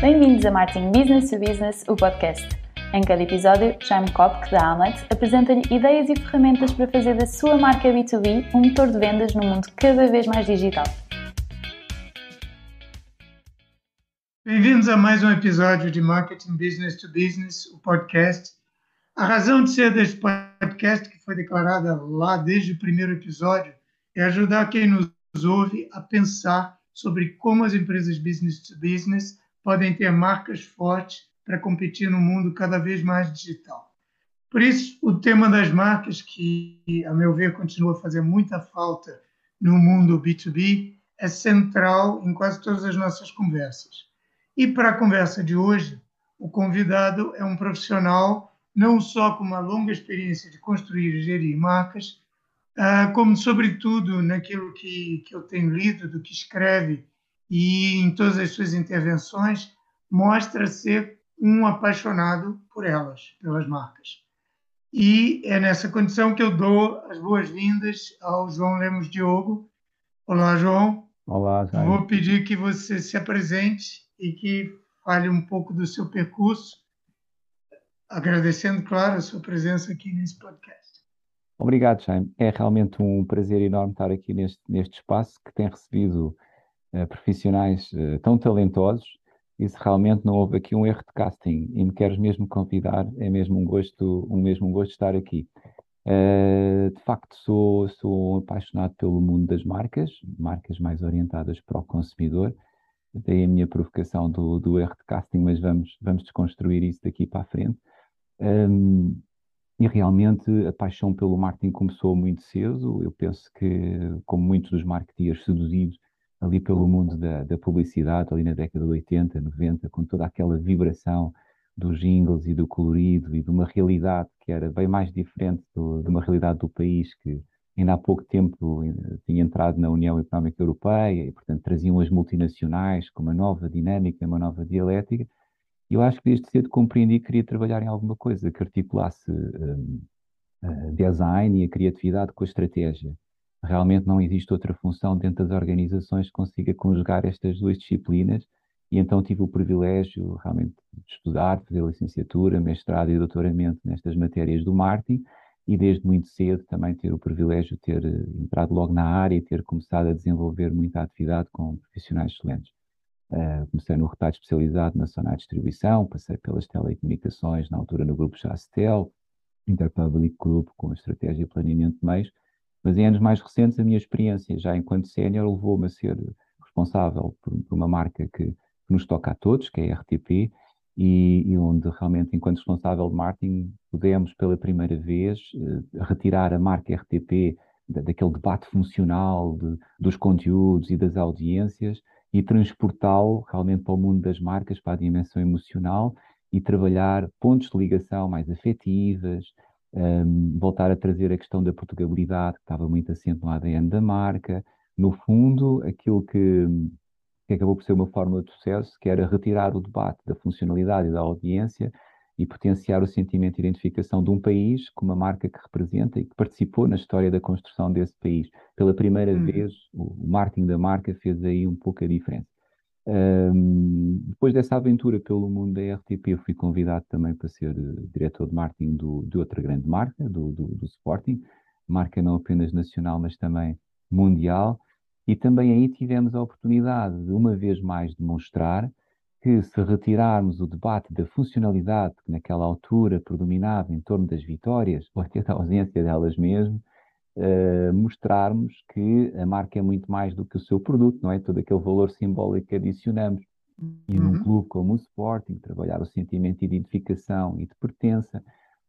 Bem-vindos a Marketing Business to Business, o podcast. Em cada episódio, Jaime Kopk, da Amlet, apresenta-lhe ideias e ferramentas para fazer da sua marca B2B um motor de vendas num mundo cada vez mais digital. Bem-vindos a mais um episódio de Marketing Business to Business, o podcast. A razão de ser deste podcast, que foi declarada lá desde o primeiro episódio, é ajudar quem nos ouve a pensar sobre como as empresas business to business podem ter marcas fortes para competir no mundo cada vez mais digital. Por isso, o tema das marcas, que, a meu ver, continua a fazer muita falta no mundo B2B, é central em quase todas as nossas conversas. E para a conversa de hoje, o convidado é um profissional não só com uma longa experiência de construir e gerir marcas, ah, como, sobretudo, naquilo que, que eu tenho lido, do que escreve e em todas as suas intervenções, mostra ser um apaixonado por elas, pelas marcas. E é nessa condição que eu dou as boas-vindas ao João Lemos Diogo. Olá, João. Olá, Jair. Vou pedir que você se apresente e que fale um pouco do seu percurso, agradecendo, claro, a sua presença aqui nesse podcast. Obrigado, Jaime. É realmente um prazer enorme estar aqui neste, neste espaço que tem recebido profissionais uh, tão talentosos e se realmente não houve aqui um erro de casting e me queres mesmo convidar, é mesmo um gosto, um mesmo um gosto estar aqui. Uh, de facto, sou, sou apaixonado pelo mundo das marcas, marcas mais orientadas para o consumidor. Daí a minha provocação do, do erro de casting, mas vamos, vamos desconstruir isso daqui para a frente. Um, e realmente a paixão pelo marketing começou muito cedo. Eu penso que, como muitos dos marketeers seduzidos ali pelo mundo da, da, publicidade, ali na década de 80, 90, com toda aquela vibração dos jingles e do colorido e de uma realidade que era bem mais diferente do, de uma realidade do país que ainda há pouco tempo eh, tinha entrado na União Económica Europeia e, portanto, traziam as multinacionais com uma nova dinâmica, uma nova dialética. E eu acho que desde cedo compreendi que queria trabalhar em alguma coisa que articulasse um, uh, design e a criatividade com a estratégia. Realmente não existe outra função dentro das organizações que consiga conjugar estas duas disciplinas. E então tive o privilégio realmente de estudar, fazer licenciatura, mestrado e doutoramento nestas matérias do marketing e desde muito cedo também ter o privilégio de ter eh, entrado logo na área e ter começado a desenvolver muita atividade com profissionais excelentes. Uh, comecei no retalho especializado na Sonar Distribuição, passei pelas telecomunicações, na altura no grupo Jastel, Interpublic Group, com estratégia e planeamento de meios, mas em anos mais recentes a minha experiência já enquanto sénior levou-me a ser responsável por, por uma marca que, que, nos toca a todos, que é a RTP, e, e, onde realmente, enquanto responsável de marketing, pudemos pela primeira vez uh, retirar a marca RTP da, daquele debate funcional de, dos conteúdos e das audiências e transportá-lo realmente para o mundo das marcas, para a dimensão emocional e trabalhar pontos de ligação mais afetivas, um, voltar a trazer a questão da portugabilidade, que estava muito assente no ADN da marca. No fundo, aquilo que, que acabou por ser uma fórmula de sucesso, que era retirar o debate da funcionalidade e da audiência e potenciar o sentimento de identificação de um país com uma marca que representa e que participou na história da construção desse país. Pela primeira uhum. vez, o marketing da marca fez aí um pouco a diferença. Um, depois dessa aventura pelo mundo da RTP, fui convidado também para ser uh, diretor de marketing do, de outra grande marca, do, do, do Sporting, marca não apenas nacional, mas também mundial. E também aí tivemos a oportunidade de, uma vez mais, demonstrar que se retirarmos o debate da funcionalidade que naquela altura predominava em torno das vitórias, ou até da ausência delas mesmo, uh, mostrarmos que a marca é muito mais do que o seu produto, não é? Todo aquele valor simbólico que adicionamos. E num uhum. clube como o Sporting, trabalhar o sentimento de identificação e de pertença,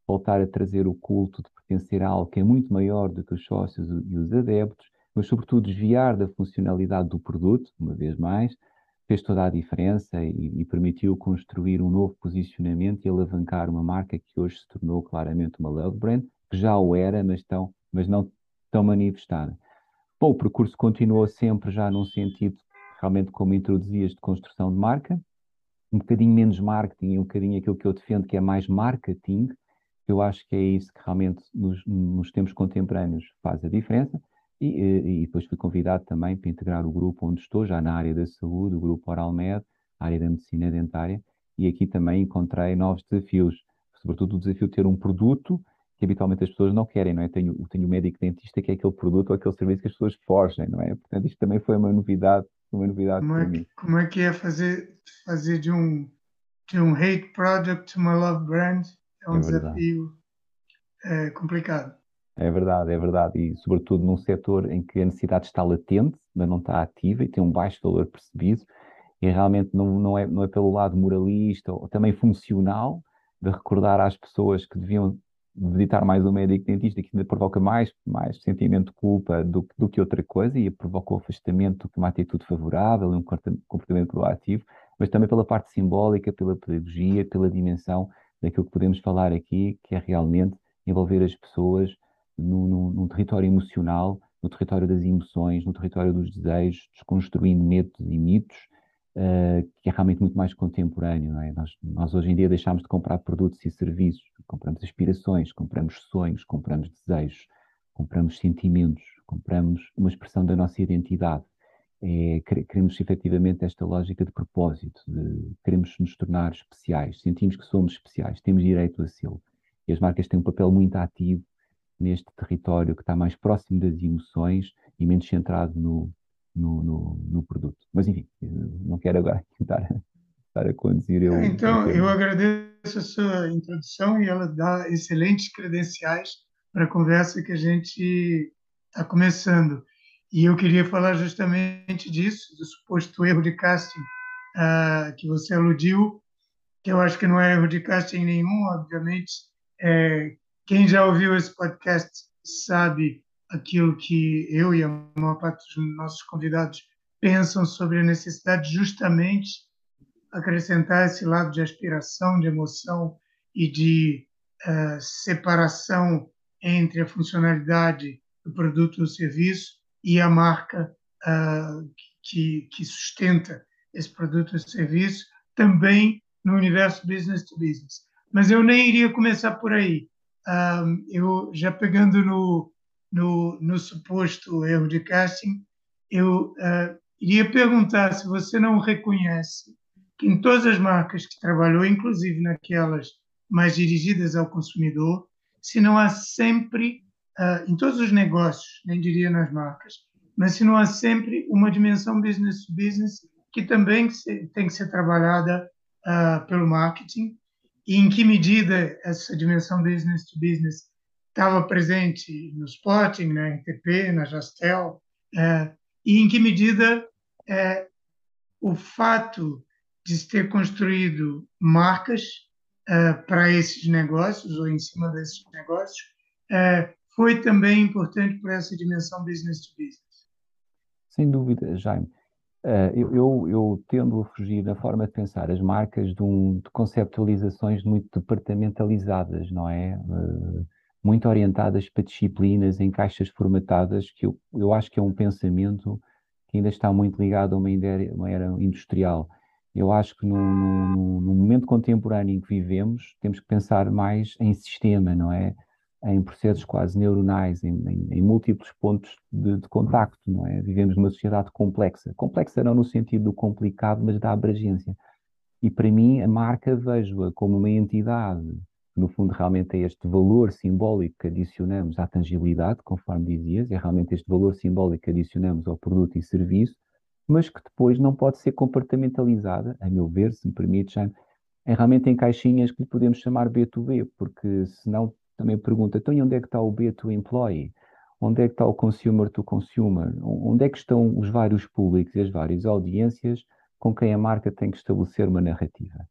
voltar a trazer o culto de pertencer a algo que é muito maior do que os sócios e os adeptos, mas sobretudo desviar da funcionalidade do produto, uma vez mais, fez toda a diferença e, e, permitiu construir um novo posicionamento e alavancar uma marca que hoje se tornou claramente uma love brand, que já o era, mas, tão, mas não tão manifestada. Bom, o percurso continuou sempre já num sentido, realmente como introduzias, de construção de marca, um bocadinho menos marketing e um bocadinho aquilo que eu defendo que é mais marketing, eu acho que é isso que realmente nos, nos tempos contemporâneos faz a diferença, e, e, depois fui convidado também para integrar o grupo onde estou, já na área da saúde, o grupo Oralmed, área da medicina dentária, e aqui também encontrei novos desafios, sobretudo o desafio de ter um produto que habitualmente as pessoas não querem, não é? Tenho, tenho o médico dentista que é aquele produto ou aquele serviço que as pessoas fogem, não é? Portanto, isto também foi uma novidade, uma novidade como para é, mim. Como é que é fazer, fazer de um, de um hate product uma love brand? É um é desafio é, complicado. É verdade, é verdade. E, sobretudo, num setor em que a necessidade está latente, mas não está ativa e tem um baixo valor percebido, e realmente não, não, é, não é pelo lado moralista ou também funcional de recordar às pessoas que deviam visitar mais um médico dentista, que ainda provoca mais, mais sentimento de culpa do, do que outra coisa e provoca o afastamento do que uma atitude favorável, um comportamento proativo, mas também pela parte simbólica, pela pedagogia, pela dimensão daquilo que podemos falar aqui, que é realmente envolver as pessoas num, num território emocional, no território das emoções, no território dos desejos, desconstruindo medos e mitos, uh, que é realmente muito mais contemporâneo. É? Nós, nós, hoje em dia deixamos de comprar produtos e serviços, compramos aspirações, compramos sonhos, compramos desejos, compramos sentimentos, compramos uma expressão da nossa identidade. É, queremos efetivamente esta lógica de propósito, de, queremos nos tornar especiais, sentimos que somos especiais, temos direito a ser. E as marcas têm um papel muito ativo neste território que está mais próximo das emoções e menos centrado no, no, no, no produto. Mas enfim, não quero agora estar, estar a conduzir eu. Então, eu agradeço a sua introdução e ela dá excelentes credenciais para a conversa que a gente está começando. E eu queria falar justamente disso, do suposto erro de casting uh, que você aludiu, que eu acho que não é erro de casting nenhum, obviamente. É, quem já ouviu esse podcast sabe aquilo que eu e a maior parte dos nossos convidados pensam sobre a necessidade justamente acrescentar esse lado de aspiração, de emoção e de uh, separação entre a funcionalidade do produto ou serviço e a marca uh, que, que sustenta esse produto ou serviço, também no universo business to business. Mas eu nem iria começar por aí um, eu já pegando no, no, no, suposto erro de casting, eu uh, iria perguntar se você não reconhece que em todas as marcas que trabalhou, inclusive naquelas mais dirigidas ao consumidor, se não há sempre, uh, em todos os negócios, nem diria nas marcas, mas se não há sempre uma dimensão business to business que também tem que ser trabalhada uh, pelo marketing e em que medida essa dimensão business to business estava presente no Sporting, na RTP, na Jastel, é, e em que medida é, o fato de ter construído marcas é, para esses negócios ou em cima desses negócios é, foi também importante para essa dimensão business to business. Sem dúvida, Jaime. Uh, eu, eu, eu, tendo a fugir da forma de pensar as marcas de, um, de conceptualizações muito departamentalizadas, não é? Muito orientadas para disciplinas em caixas formatadas, que eu, eu acho que é um pensamento que ainda está muito ligado a uma, ideia, uma era industrial. Eu acho que no, no, no momento contemporâneo em que vivemos, temos que pensar mais em sistema, não é? em processos quase neuronais, em, em, em múltiplos pontos de, de, contacto, não é? Vivemos numa sociedade complexa. Complexa não no sentido do complicado, mas da abrangência. E para mim, a marca vejo-a como uma entidade no fundo, realmente é este valor simbólico que adicionamos à tangibilidade, conforme dizias, é realmente este valor simbólico que adicionamos ao produto e serviço, mas que depois não pode ser compartimentalizada, a meu ver, se me permite, é realmente em caixinhas que lhe podemos chamar B2B, porque senão também pergunta, então e onde é que está o B to employee? Onde é que está o consumer to consumer? Onde é que estão os vários públicos e as várias audiências com quem a marca tem que estabelecer uma narrativa?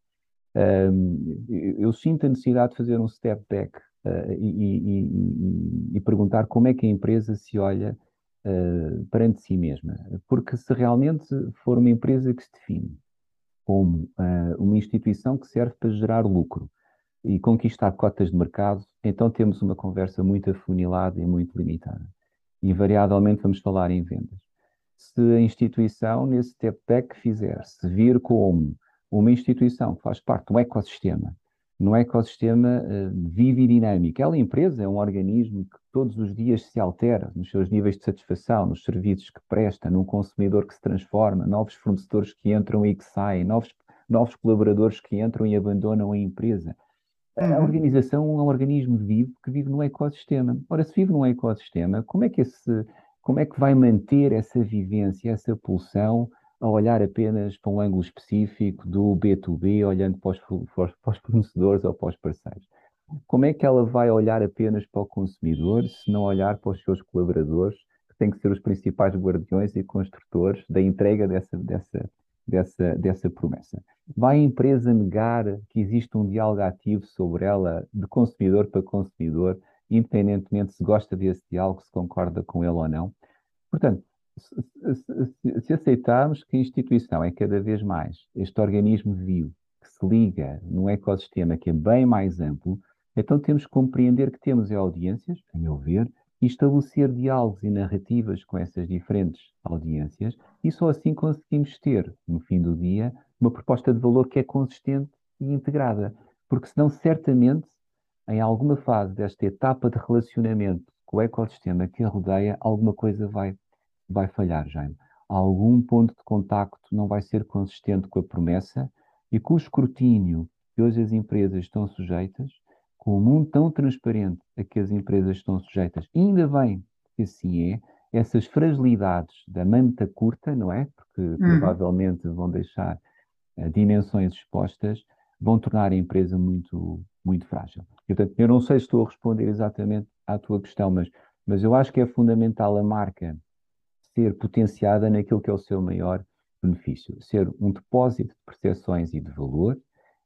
Eu sinto a necessidade de fazer um step back uh, e, e, perguntar como é que a empresa se olha uh, perante si mesma. Porque se realmente for uma empresa que se define como uh, uma instituição que serve para gerar lucro, e conquistar cotas de mercado, então temos uma conversa muito afunilada e muito limitada. Invariavelmente vamos falar em vendas. Se a instituição, nesse step back fizer, se vir como uma instituição que faz parte de um ecossistema num ecossistema uh, vivo e dinâmico. Ela, empresa, é um organismo que todos os dias se altera nos seus níveis de satisfação, nos serviços que presta, num consumidor que se transforma, novos fornecedores que entram e que saem, novos, novos colaboradores que entram e abandonam a empresa. A Uhum. organização é um organismo vivo que vive num ecossistema. Ora, se vive num ecossistema, como é que, esse, como é que vai manter essa vivência, essa pulsão, a olhar apenas para um ângulo específico do B2B, olhando para os, para os fornecedores ou para os parceiros? Como é que ela vai olhar apenas para o consumidor, se não olhar para os seus colaboradores, que têm que ser os principais guardiões e construtores da entrega dessa, dessa, dessa, dessa promessa? Vai a empresa negar que existe um diálogo ativo sobre ela, de consumidor para consumidor, independentemente se gosta desse diálogo, se concorda com ele ou não? Portanto, se, se, aceitarmos que a instituição é cada vez mais este organismo vivo que se liga num ecossistema que é bem mais amplo, então temos que compreender que temos audiências, a meu ver, e estabelecer diálogos e narrativas com essas diferentes audiências, e só assim conseguimos ter, no fim do dia, uma proposta de valor que é consistente e integrada. Porque senão, certamente, em alguma fase desta etapa de relacionamento com o ecossistema que a rodeia, alguma coisa vai, vai falhar, Jaime. Algum ponto de contacto não vai ser consistente com a promessa e com o escrutínio que hoje as empresas estão sujeitas, com o mundo tão transparente a que as empresas estão sujeitas, ainda bem que assim é, essas fragilidades da manta curta, não é? Porque uhum. provavelmente vão deixar uh, dimensões expostas, vão tornar a empresa muito, muito frágil. E, portanto, eu não sei se estou a responder exatamente à tua questão, mas, mas eu acho que é fundamental a marca ser potenciada naquilo que é o seu maior benefício, ser um depósito de percepções e de valor,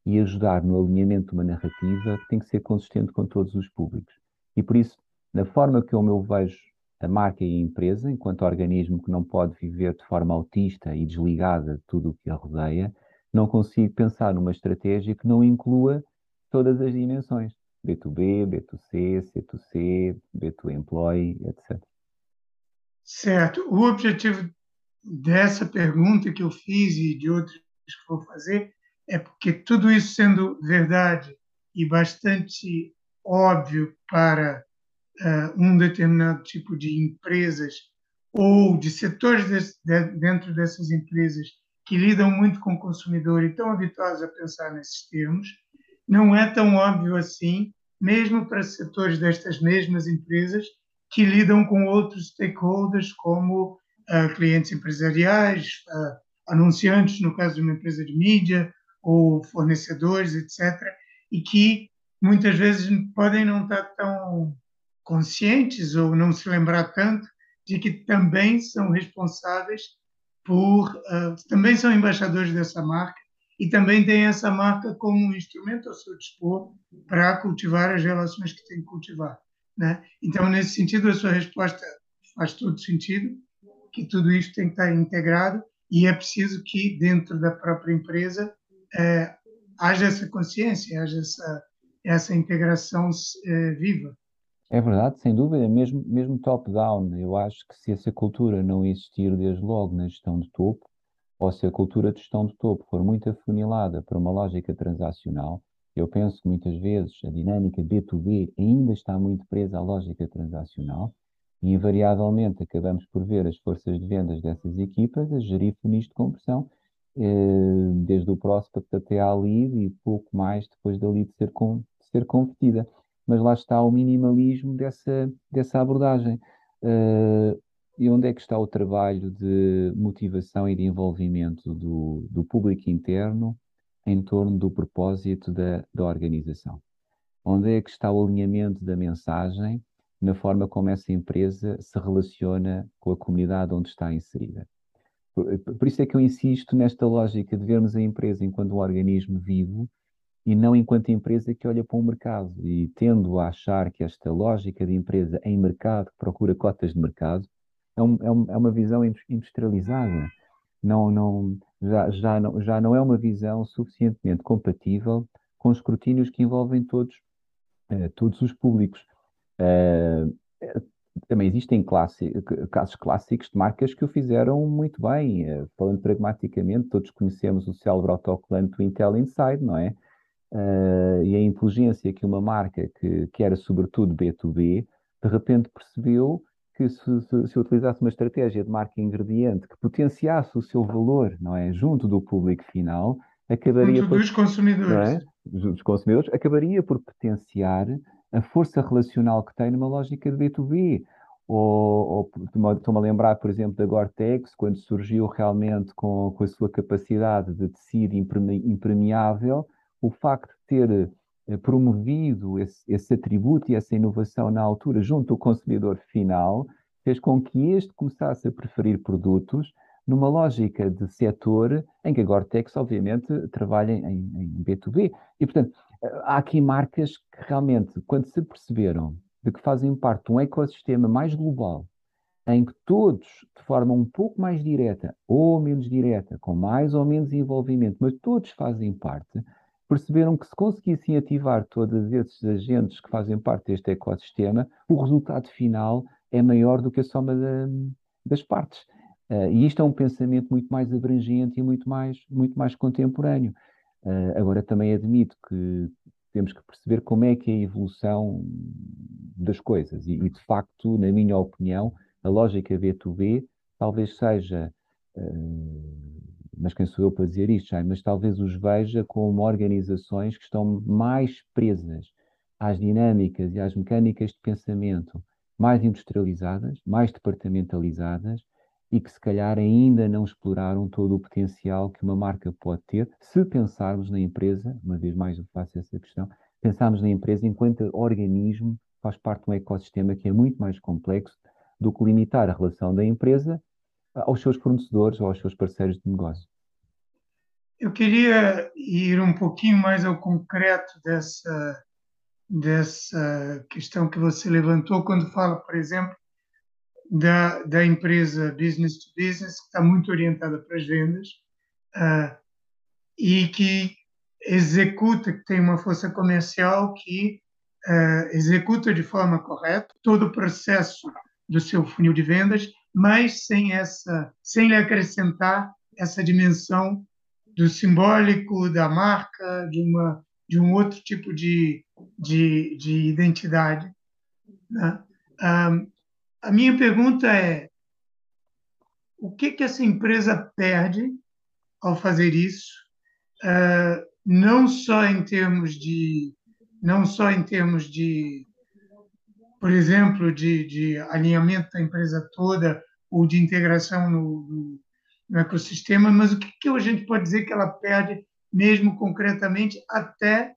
e ajudar no alinhamento de uma narrativa que tem que ser consistente com todos os públicos. E por isso, na forma que eu me vejo a marca e a empresa, enquanto organismo que não pode viver de forma autista e desligada de tudo o que a rodeia, não consigo pensar numa estratégia que não inclua todas as dimensões. B2B, B2C, C2C, B2Employee, etc. Certo. O objetivo dessa pergunta que eu fiz e de outras que vou fazer é porque tudo isso sendo verdade e bastante óbvio para uh, um determinado tipo de empresas ou de setores de, de, dentro dessas empresas que lidam muito com o consumidor e estão habituados a pensar nesses termos, não é tão óbvio assim, mesmo para setores destas mesmas empresas que lidam com outros stakeholders, como uh, clientes empresariais, uh, anunciantes, no caso de uma empresa de mídia, ou fornecedores, etc., e que muitas vezes podem não estar tão conscientes ou não se lembrar tanto de que também são responsáveis por, uh, também são embaixadores dessa marca e também têm essa marca como um instrumento ao seu dispor para cultivar as relações que tem que cultivar. Né? Então, nesse sentido, a sua resposta faz todo sentido, que tudo isso tem que estar integrado e é preciso que, dentro da própria empresa, é, haja essa consciência, haja essa, essa integração é, viva. É verdade, sem dúvida, mesmo, mesmo top-down. Eu acho que se essa cultura não existir desde logo na gestão de topo, ou se a cultura de gestão de topo for muito afunilada para uma lógica transacional, eu penso que muitas vezes a dinâmica B2B ainda está muito presa à lógica transacional e, invariavelmente, acabamos por ver as forças de vendas dessas equipas a gerir funis de compressão eh, desde o prospect até à lead e pouco mais depois da lead ser, com, de ser convertida. Mas lá está o minimalismo dessa, dessa abordagem. Uh, e onde é que está o trabalho de motivação e de envolvimento do, do público interno em torno do propósito da, da organização? Onde é que está o alinhamento da mensagem na forma como essa empresa se relaciona com a comunidade onde está inserida? Por, por, isso é que eu insisto nesta lógica de vermos a empresa enquanto um organismo vivo e não enquanto empresa que olha para o mercado. E tendo a achar que esta lógica de empresa em mercado, que procura cotas de mercado, é, um, é, um, é uma visão industrializada. Não, não, já, já, não, já não é uma visão suficientemente compatível com os escrutínios que envolvem todos, eh, todos os públicos. Eh, também existem casos clássicos de marcas que o fizeram muito bem. Uh, falando pragmaticamente, todos conhecemos o célebre autocolante Intel Inside, não é? uh, e a inteligência que uma marca que, que era sobretudo B2B, de repente percebeu que se, se, se, utilizasse uma estratégia de marca ingrediente que potenciasse o seu valor, não é, junto do público final, acabaria junto por, dos consumidores, é? dos consumidores, acabaria por potenciar a força relacional que tem numa lógica de B2B. Ou, ou estou-me a lembrar, por exemplo, da Gore-Tex, quando surgiu realmente com, com a sua capacidade de tecido impermeável, o facto de ter promovido esse, esse atributo e essa inovação na altura junto ao consumidor final, fez com que este começasse a preferir produtos numa lógica de setor em que a Gore-Tex, obviamente, trabalha em, em, B2B. E, portanto, eh, há aqui marcas que realmente, quando se perceberam de que fazem parte de um ecossistema mais global, em que todos, de forma um pouco mais direta ou menos direta, com mais ou menos envolvimento, mas todos fazem parte, perceberam que se conseguissem ativar todos esses agentes que fazem parte deste ecossistema, o resultado final é maior do que a soma das partes. Uh, e isto é um pensamento muito mais abrangente e muito mais, muito mais contemporâneo. Uh, agora, também admito que temos que perceber como é que é a evolução das coisas. E, e de facto, na minha opinião, a lógica B2B talvez seja. Uh, mas quem sou eu para dizer isto, já? mas talvez os veja como organizações que estão mais presas às dinâmicas e às mecânicas de pensamento mais industrializadas, mais departamentalizadas e que se calhar ainda não exploraram todo o potencial que uma marca pode ter se pensarmos na empresa, uma vez mais eu faço essa questão, pensarmos na empresa enquanto organismo faz parte de um ecossistema que é muito mais complexo do que limitar a relação da empresa aos seus fornecedores ou aos seus parceiros de negócio. Eu queria ir um pouquinho mais ao concreto dessa, dessa questão que você levantou quando fala, por exemplo, da, da empresa business to business, que está muito orientada para as vendas uh, e que executa, que tem uma força comercial que uh, executa de forma correta todo o processo do seu funil de vendas mas sem essa, sem lhe acrescentar essa dimensão do simbólico da marca, de uma de um outro tipo de, de, de identidade. Né? A minha pergunta é o que que essa empresa perde ao fazer isso, não só em termos de não só em termos de por exemplo, de, de alinhamento da empresa toda ou de integração no, no, no ecossistema, mas o que, que a gente pode dizer que ela perde, mesmo concretamente, até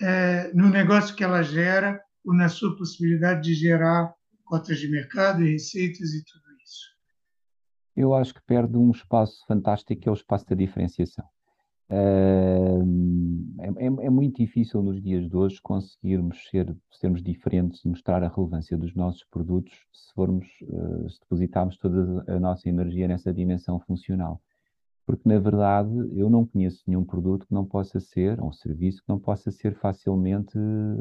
é, no negócio que ela gera ou na sua possibilidade de gerar cotas de mercado e receitas e tudo isso? Eu acho que perde um espaço fantástico, que é o espaço da diferenciação. É, é, é, muito difícil nos dias de hoje conseguirmos ser, sermos diferentes e mostrar a relevância dos nossos produtos se formos, uh, se depositarmos toda a nossa energia nessa dimensão funcional. Porque, na verdade, eu não conheço nenhum produto que não possa ser, ou serviço que não possa ser facilmente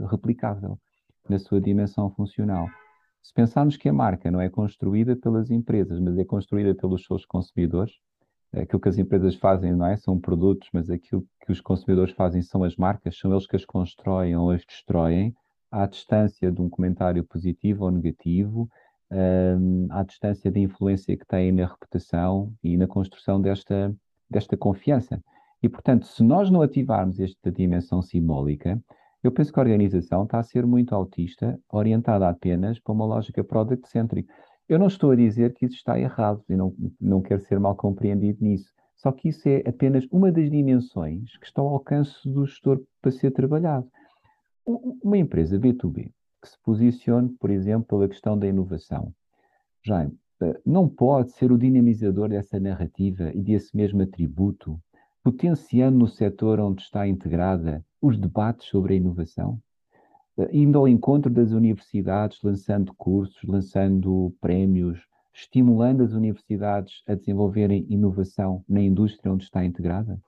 replicável na sua dimensão funcional. Se pensarmos que a marca não é construída pelas empresas, mas é construída pelos seus consumidores, aquilo que as empresas fazem, não é? São produtos, mas aquilo que os consumidores fazem são as marcas, são eles que as constroem ou as destroem, à distância de um comentário positivo ou negativo, um, à distância da influência que têm na reputação e na construção desta, desta confiança. E, portanto, se nós não ativarmos esta dimensão simbólica, eu penso que a organização está a ser muito autista, orientada apenas para uma lógica product-centric. Eu não estou a dizer que isso está errado e não, não quero ser mal compreendido nisso. Só que isso é apenas uma das dimensões que está ao alcance do gestor para ser trabalhado. Uma empresa B2B que se posicione, por exemplo, pela questão da inovação, já eh, não pode ser o dinamizador dessa narrativa e desse mesmo atributo, potenciando no setor onde está integrada os debates sobre a inovação? Indo ao encontro das universidades, lançando cursos, lançando prémios, estimulando as universidades a desenvolverem inovação na indústria onde está integrada?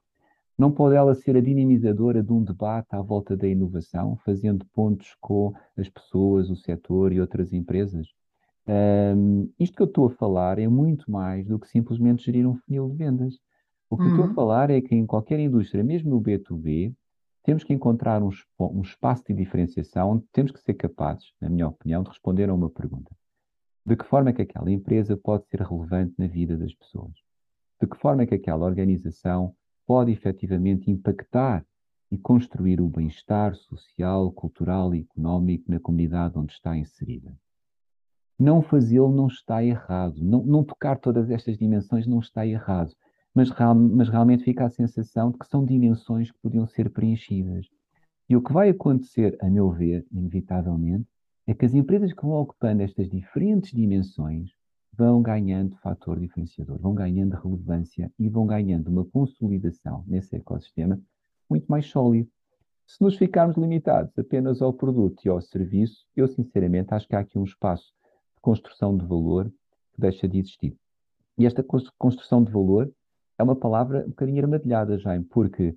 Não pode ela ser a dinamizadora de um debate à volta da inovação, fazendo pontos com as pessoas, o setor e outras empresas? Um, isto que eu estou a falar é muito mais do que simplesmente gerir um funil de vendas. O que uhum. eu estou a uhum. falar é que em qualquer indústria, mesmo no B2B, temos que encontrar um, um espaço de diferenciação onde temos que ser capazes, na minha opinião, de responder a uma pergunta. De que forma é que aquela empresa pode ser relevante na vida das pessoas? De que forma é que aquela organização pode efetivamente impactar e construir o bem-estar social, cultural e económico na comunidade onde está inserida? Não fazê-lo não está errado. Não, não, tocar todas estas dimensões não está errado. Mas, real, mas realmente fica a sensação de que são dimensões que podiam ser preenchidas. E o que vai acontecer, a meu ver, inevitavelmente, é que as empresas que vão ocupando estas diferentes dimensões vão ganhando fator diferenciador, vão ganhando relevância e vão ganhando uma consolidação nesse ecossistema muito mais sólido. Se nos ficarmos limitados apenas ao produto e ao serviço, eu sinceramente acho que há aqui um espaço construção de valor que deixa de existir. E esta construção de valor é uma palavra um bocadinho armadilhada, Jaime, porque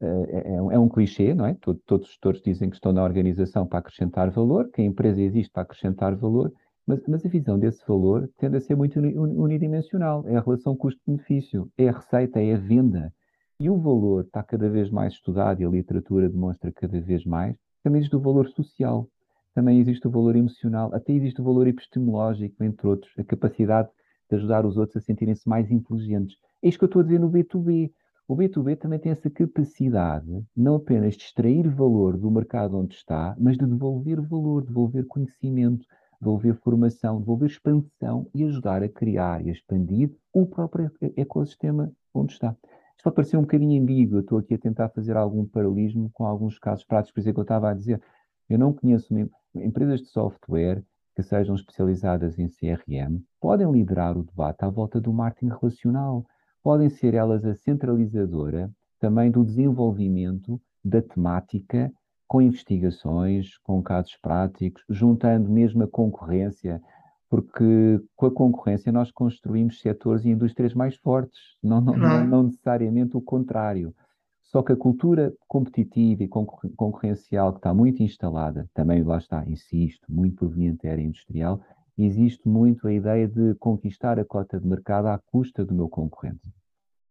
uh, é, é, um clichê, não é? Todo, todos os gestores dizem que estão na organização para acrescentar valor, que a empresa existe para acrescentar valor, mas, mas a visão desse valor tende a ser muito unidimensional. É a relação custo-benefício, é a receita, é a venda. E o valor está cada vez mais estudado e a literatura demonstra cada vez mais. Também existe o valor social também existe o valor emocional, até existe o valor epistemológico, entre outros, a capacidade de ajudar os outros a sentirem-se mais inteligentes. É isto que eu estou a dizer no B2B. O B2B também tem essa capacidade, não apenas de extrair valor do mercado onde está, mas de devolver valor, devolver conhecimento, devolver formação, devolver expansão e ajudar a criar e a expandir o próprio ecossistema onde está. Isto pode parecer um bocadinho ambíguo, eu estou aqui a tentar fazer algum paralelismo com alguns casos práticos, por exemplo, que eu estava a dizer, eu não conheço empresas de software que sejam especializadas em CRM podem liderar o debate à volta do marketing relacional. Podem ser elas a centralizadora também do desenvolvimento da temática com investigações, com casos práticos, juntando mesmo a concorrência, porque com a concorrência nós construímos setores e indústrias mais fortes, não, não, não, não necessariamente o contrário. Só que a cultura competitiva e concorrencial que está muito instalada, também lá está, insisto, muito proveniente da área industrial, existe muito a ideia de conquistar a cota de mercado à custa do meu concorrente,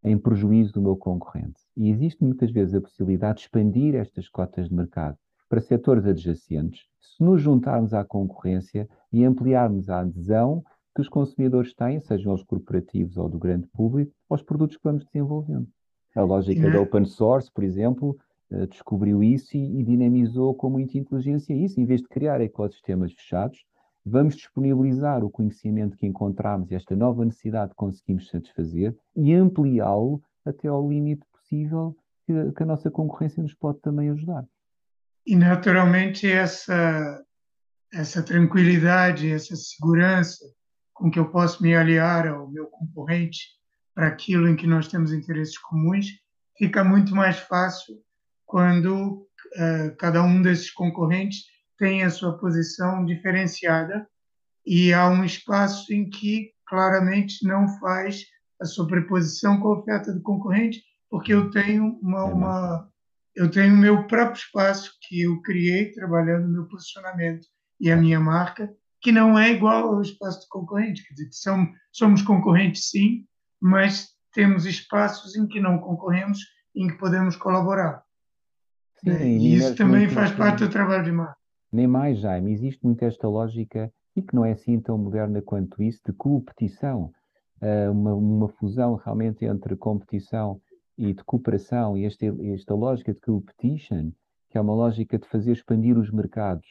em prejuízo do meu concorrente. E existe muitas vezes a possibilidade de expandir estas cotas de mercado para setores adjacentes, se nos juntarmos à concorrência e ampliarmos a adesão que os consumidores têm, sejam os corporativos ou do grande público, aos produtos que vamos desenvolvendo. A lógica da open source, por exemplo, eh, descobriu isso e, dinamizou com muita inteligência isso. Em vez de criar ecossistemas fechados, vamos disponibilizar o conhecimento que encontramos, esta nova necessidade que conseguimos satisfazer e ampliá-lo até ao limite possível que, que, a nossa concorrência nos pode também ajudar. E naturalmente essa essa tranquilidade, essa segurança com que eu posso me aliar ao meu concorrente para aquilo em que nós temos interesses comuns, fica muito mais fácil quando uh, cada um desses concorrentes tem a sua posição diferenciada e há um espaço em que claramente não faz a sobreposição com a oferta do concorrente, porque eu tenho uma, é uma eu tenho o meu próprio espaço que eu criei trabalhando o meu posicionamento e a minha marca, que não é igual ao espaço do concorrente. Quer dizer, são, somos concorrentes, sim, mas temos espaços em que não concorremos, em que podemos colaborar. Sim, e isso também faz parte do trabalho de marca. Nem mais, Jaime. Existe muito esta lógica, e que não é assim tão moderna quanto isso, de competição. Uh, uma, uma, fusão realmente entre competição e de cooperação, e esta, esta lógica de competition, que é uma lógica de fazer expandir os mercados,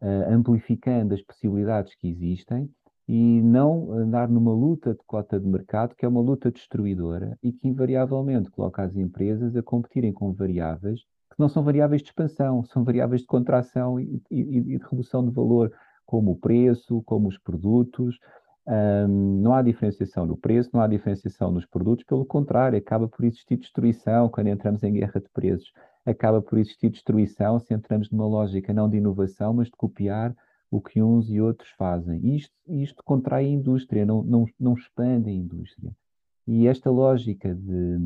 uh, amplificando as possibilidades que existem, e não andar numa luta de cota de mercado, que é uma luta destruidora e que invariavelmente coloca as empresas a competirem com variáveis que não são variáveis de expansão, são variáveis de contração e, e, e de redução de valor, como o preço, como os produtos. Um, não há diferenciação no preço, não há diferenciação nos produtos, pelo contrário, acaba por existir destruição quando entramos em guerra de preços. Acaba por existir destruição se entramos numa lógica não de inovação, mas de copiar o que uns e outros fazem. Isto, isto contrai a indústria, não, não, não expande a indústria. E esta lógica de.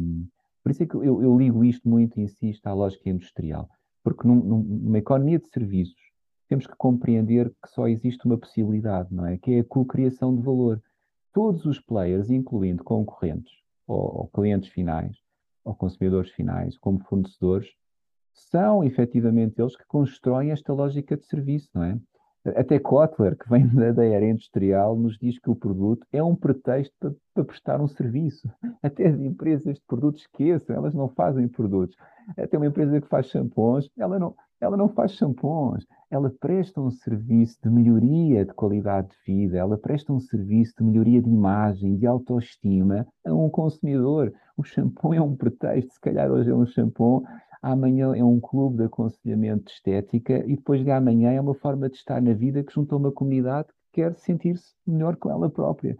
Por isso é que eu, eu ligo isto muito e insisto à lógica industrial. Porque num, numa economia de serviços, temos que compreender que só existe uma possibilidade, não é? Que é a cocriação de valor. Todos os players, incluindo concorrentes, ou, ou clientes finais, ou consumidores finais, como fornecedores, são efetivamente eles que constroem esta lógica de serviço, não é? Até Kotler, que vem da, da era industrial, nos diz que o produto é um pretexto para, para, prestar um serviço. Até as empresas de produtos esqueçam, elas não fazem produtos. Até uma empresa que faz shampoos, ela não, ela não faz shampoos, ela presta um serviço de melhoria de qualidade de vida, ela presta um serviço de melhoria de imagem, de autoestima a um consumidor. O shampoo é um pretexto, se calhar hoje é um shampoo, amanhã é um clube de aconselhamento de estética e depois de amanhã é uma forma de estar na vida que junta uma comunidade que quer sentir-se melhor com ela própria.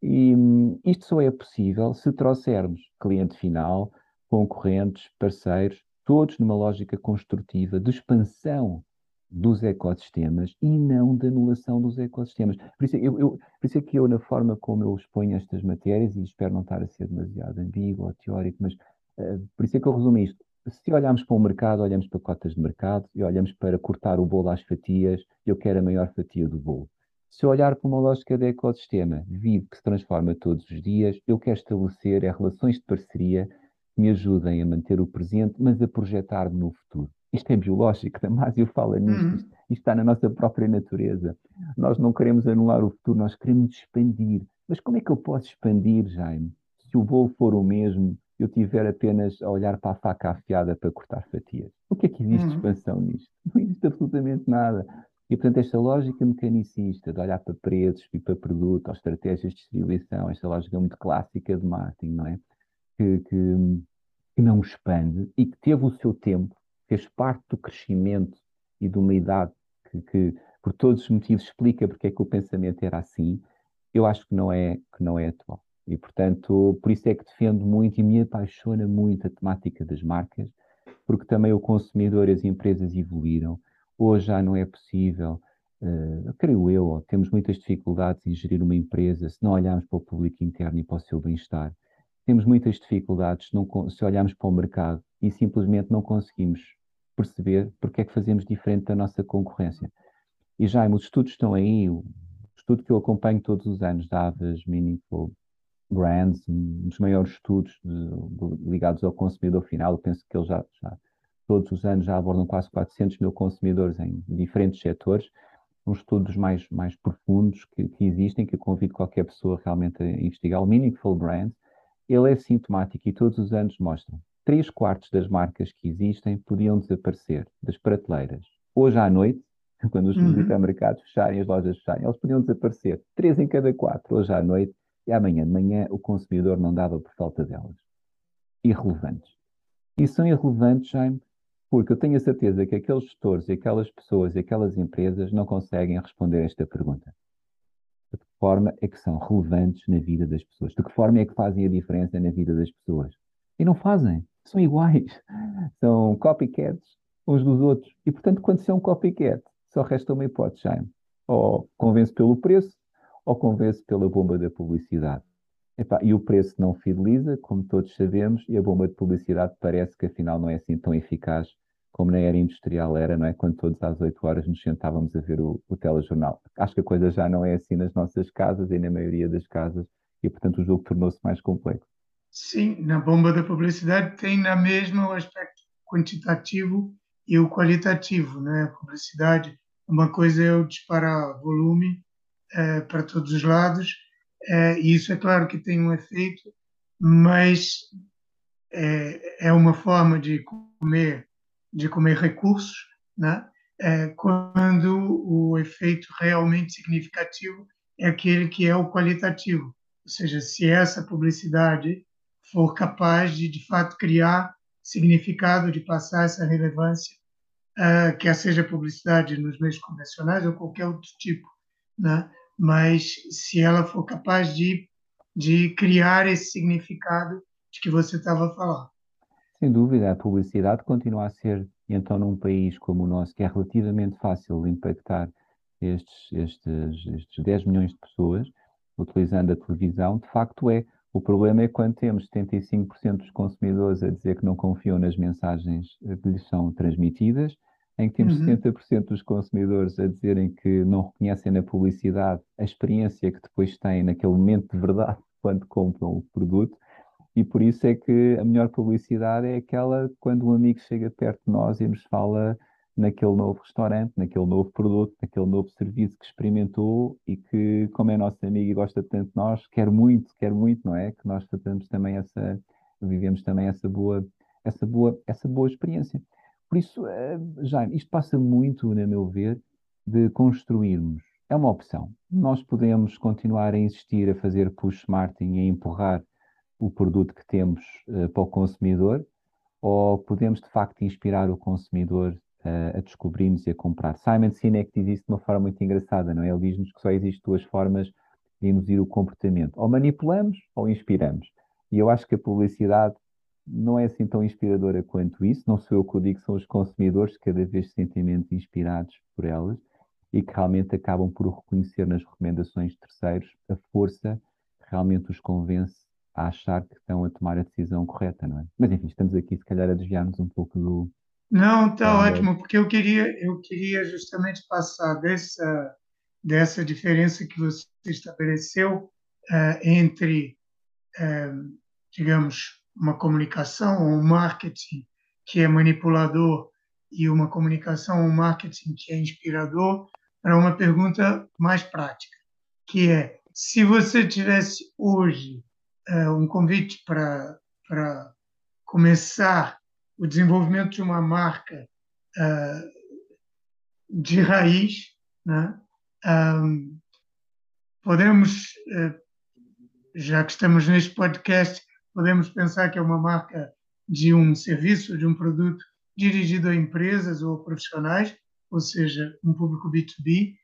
E hum, isto só é possível se trouxermos cliente final, concorrentes, parceiros, todos numa lógica construtiva de expansão dos ecossistemas e não de anulação dos ecossistemas. Por isso, eu, eu, por isso é que eu, na forma como eu exponho estas matérias, e espero não estar a ser demasiado ambíguo ou teórico, mas uh, por isso é que eu resumo isto se olharmos para o mercado, olhamos para cotas de mercado e olhamos para cortar o bolo às fatias, eu quero a maior fatia do bolo. Se olhar para uma lógica de ecossistema, vivo que se transforma todos os dias, eu quero estabelecer é, relações de parceria me ajudem a manter o presente, mas a projetar-me no futuro. Isto é biológico, Damásio fala nisto, uhum. isto, isto está na nossa própria natureza. Nós não queremos anular o futuro, nós queremos expandir. Mas como é que eu posso expandir, Jaime, se o bolo for o mesmo eu tiver apenas a olhar para a faca afiada para cortar fatias. O que é que existe uhum. expansão nisto? Não existe absolutamente nada. E, portanto, esta lógica mecanicista de olhar para preços e para produto, ou estratégias de distribuição, esta lógica muito clássica de marketing, não é? Que, que, que não expande e que teve o seu tempo, fez parte do crescimento e de uma idade que, que, por todos os motivos, explica porque é que o pensamento era assim, eu acho que não é, que não é atual. E, portanto, por isso é que defendo muito e me apaixona muito a temática das marcas, porque também o consumidor e as empresas evoluíram. Hoje já não é possível, uh, creio eu, temos muitas dificuldades em gerir uma empresa se não olharmos para o público interno e para o seu bem-estar. Temos muitas dificuldades não, se olharmos para o mercado e simplesmente não conseguimos perceber porque é que fazemos diferente da nossa concorrência. E já os estudos estão aí, o estudo que eu acompanho todos os anos da Meaningful Brands, um dos maiores estudos de, de, ligados ao consumidor final. Eu penso que eles já, já, todos os anos já abordam quase 400 mil consumidores em diferentes setores. Um estudo dos mais, mais profundos que, que existem, que eu convido qualquer pessoa realmente a investigar. O Meaningful Brand, ele é sintomático e todos os anos mostram. Três quartos das marcas que existem podiam desaparecer das prateleiras. Hoje à noite, quando os uhum. supermercados fecharem, as lojas fecharem, eles podiam desaparecer. Três em cada quatro. Hoje à noite e amanhã de manhã o consumidor não dava por falta delas. Irrelevantes. E são irrelevantes, Jaime, porque eu tenho a certeza que aqueles gestores e aquelas pessoas e aquelas empresas não conseguem responder esta pergunta. Forma é que são relevantes na vida das pessoas? De que forma é que fazem a diferença na vida das pessoas? E não fazem. São iguais. São copycats uns dos outros. E, portanto, quando são um copycat, só resta uma hipótese, Jaime. Ou convence pelo preço, ou convence pela bomba da publicidade? E o preço não fideliza, como todos sabemos, e a bomba de publicidade parece que afinal não é assim tão eficaz como na era industrial era, não é? Quando todos às 8 horas nos sentávamos a ver o, o telejornal. Acho que a coisa já não é assim nas nossas casas e na maioria das casas, e portanto o jogo tornou-se mais complexo. Sim, na bomba da publicidade tem na mesma o aspecto quantitativo e o qualitativo, né? A publicidade, uma coisa é o disparar volume uh, para todos os lados, uh, e isso é claro que tem um efeito, mas é, é uma forma de comer, de comer recursos, né? É, quando o efeito realmente significativo é aquele que é o qualitativo. Ou seja, se essa publicidade for capaz de, de fato, criar significado, de passar essa relevância, uh, quer seja publicidade nos meios convencionais ou qualquer outro tipo, né? mas se ela for capaz de, de criar esse significado de que você estava falar. Sem dúvida, a publicidade continua a ser, então, num país como o nosso, que é relativamente fácil impactar estes, estes, estes 10 milhões de pessoas utilizando a televisão, de facto é. O problema é quando temos 75% dos consumidores a dizer que não confiam nas mensagens que lhes são transmitidas em que temos uhum. 70% dos consumidores a dizerem que não reconhecem na publicidade a experiência que depois têm naquele momento de verdade quando compram o produto, E por isso é que a melhor publicidade é aquela quando um amigo chega perto de nós e nos fala naquele novo restaurante, naquele novo produto, naquele novo serviço que experimentou e que, como é nosso amigo e gosta tanto de nós, quer muito, quer muito, não é? Que nós também essa, vivemos também essa boa, essa boa, essa boa experiência. Por isso, eh, Jaime, isto passa muito, na meu ver, de construirmos. É uma opção. Nós podemos continuar a insistir a fazer push marketing e a empurrar o produto que temos uh, para o consumidor, ou podemos de facto inspirar o consumidor uh, a descobrir-nos e a comprar. Simon Sinek diz isso de uma forma muito engraçada, não é? Ele diz-nos que só existem duas formas de induzir o comportamento: ou manipulamos ou inspiramos. E eu acho que a publicidade não é assim tão inspiradora quanto isso. Não sou eu que o digo, são os consumidores que cada vez se sentem menos inspirados por elas e que realmente acabam por reconhecer nas recomendações de terceiros a força que realmente os convence a achar que estão a tomar a decisão correta, não é? Mas enfim, estamos aqui se calhar a desviar-nos um pouco do. Não, está ótimo, porque eu queria, eu queria justamente passar dessa, dessa diferença que você estabeleceu uh, entre, uh, digamos, uma comunicação ou um marketing que é manipulador e uma comunicação ou um marketing que é inspirador para uma pergunta mais prática, que é se você tivesse hoje uh, um convite para, para começar o desenvolvimento de uma marca uh, de raiz, né? Um, podemos, uh, já que estamos neste podcast, podemos pensar que é uma marca de um serviço, de um produto dirigido a empresas ou profissionais, ou seja, um público B2B.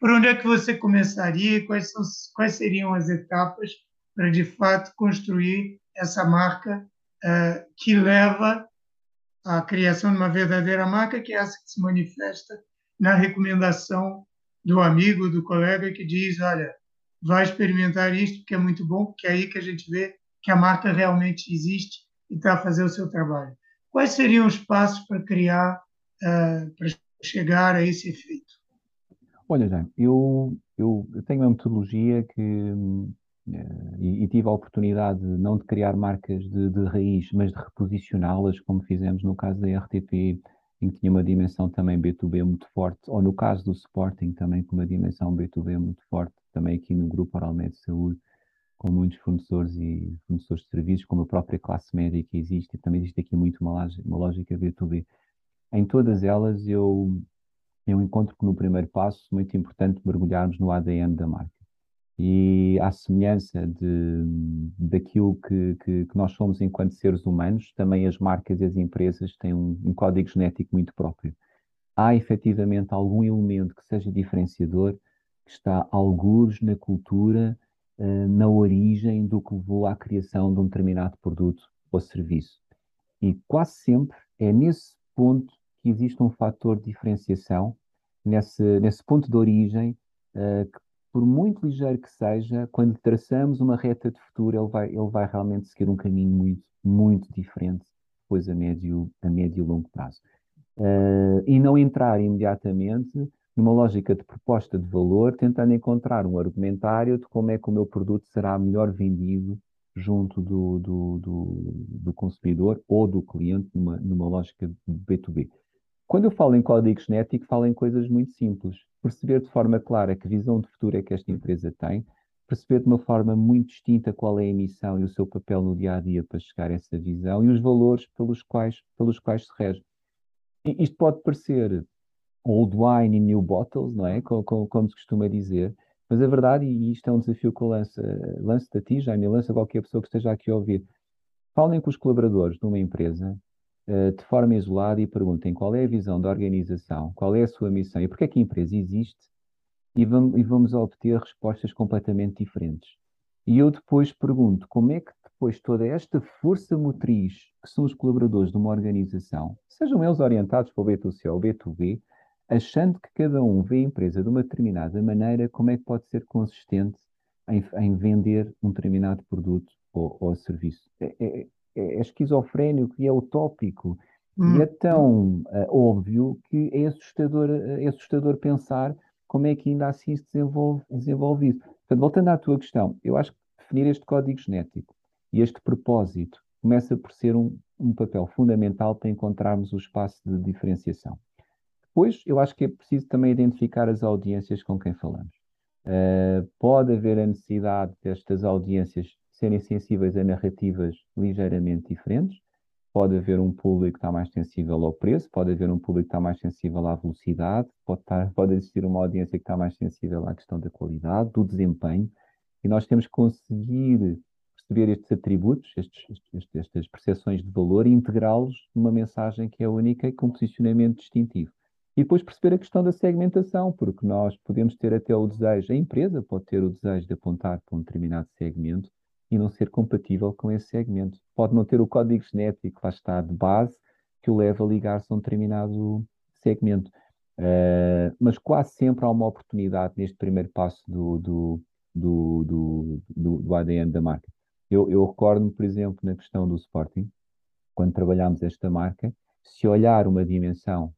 Por onde é que você começaria? Quais, são, quais seriam as etapas para de fato construir essa marca uh, que leva à criação de uma verdadeira marca, que é essa que se manifesta na recomendação do amigo, do colega que diz, olha, vai experimentar isto que é muito bom, porque é aí que a gente vê que a marca realmente existe e está a fazer o seu trabalho. Quais seriam os passos para criar, uh, para chegar a esse efeito? Olha, Jaime, eu, eu, tenho uma metodologia que eh, e, e, tive a oportunidade não de criar marcas de, de raiz, mas de reposicioná-las, como fizemos no caso da RTP, em que tinha uma dimensão também B2B muito forte, ou no caso do Sporting também com uma dimensão B2B muito forte, também aqui no grupo Oralmed Saúde, com muitos fornecedores e fornecedores de serviços, como a própria classe média que existe, e também existe aqui muito uma, uma lógica B2B. Em todas elas eu, eu encontro que no primeiro passo, muito importante mergulharmos no ADN da marca e à semelhança de, daquilo que, que, que, nós somos enquanto seres humanos, também as marcas e as empresas têm um, um código genético muito próprio. Há efetivamente algum elemento que seja diferenciador, que está algures na cultura, uh, na origem do que levou à criação de um determinado produto ou serviço. E quase sempre é nesse ponto que existe um fator de diferenciação, nesse, nesse ponto de origem, uh, que por muito ligeiro que seja, quando traçamos uma reta de futuro, ele vai, ele vai realmente seguir um caminho muito, muito diferente depois a médio, a médio e longo prazo. Uh, e não entrar imediatamente numa lógica de proposta de valor, tentando encontrar um argumentário de como é que o meu produto será melhor vendido junto do, do, do, do consumidor ou do cliente numa, numa lógica de B2B. Quando eu falo em código genético, falo em coisas muito simples perceber de forma clara que visão de futuro é que esta empresa tem, perceber de uma forma muito distinta qual é a missão e o seu papel no dia a dia para chegar a essa visão e os valores pelos quais, pelos quais se rege. Isto pode parecer old wine in new bottles, não é? Como, como, como se costuma dizer, mas a verdade, e isto é um desafio que eu lanço, lanço a ti, Jaime, lanço a qualquer pessoa que esteja aqui a ouvir. Falem com os colaboradores de uma empresa de forma isolada e perguntem qual é a visão da organização, qual é a sua missão e porque é que a empresa existe e vamos, e vamos obter respostas completamente diferentes. E eu depois pergunto como é que depois toda esta força motriz que são os colaboradores de uma organização, sejam eles orientados para o B2C ou B2B, achando que cada um vê a empresa de uma determinada maneira, como é que pode ser consistente em, em vender um determinado produto ou, ou serviço? É, é, é, é esquizofrénico e é utópico. Hum. E é tão uh, óbvio que é assustador, é assustador pensar como é que ainda assim se desenvolve, desenvolve isso. Portanto, voltando à tua questão, eu acho que definir este código genético E este propósito começa por ser um, um papel fundamental para encontrarmos o espaço de diferenciação. Depois, eu acho que é preciso também identificar as audiências com quem falamos. Uh, pode haver a necessidade destas audiências serem sensíveis a narrativas ligeiramente diferentes. Pode haver um público que está mais sensível ao preço, pode haver um público que está mais sensível à velocidade, pode, estar, pode existir uma audiência que está mais sensível à questão da qualidade, do desempenho, e nós temos que conseguir perceber estes atributos, estes, estes, estas percepções de valor e integrá-los numa mensagem que é única e com posicionamento distintivo. E depois perceber a questão da segmentação, porque nós podemos ter até o desejo, a empresa pode ter o desejo de apontar para um determinado segmento e não ser compatível com esse segmento. Pode não ter o código genético, lá está, de base, que o leva a ligar-se a um determinado segmento. Uh, mas quase sempre há uma oportunidade neste primeiro passo do, do, do, do, do, ADN da marca. Eu, eu recordo-me, por exemplo, na questão do Sporting, quando trabalhámos esta marca, se olhar uma dimensão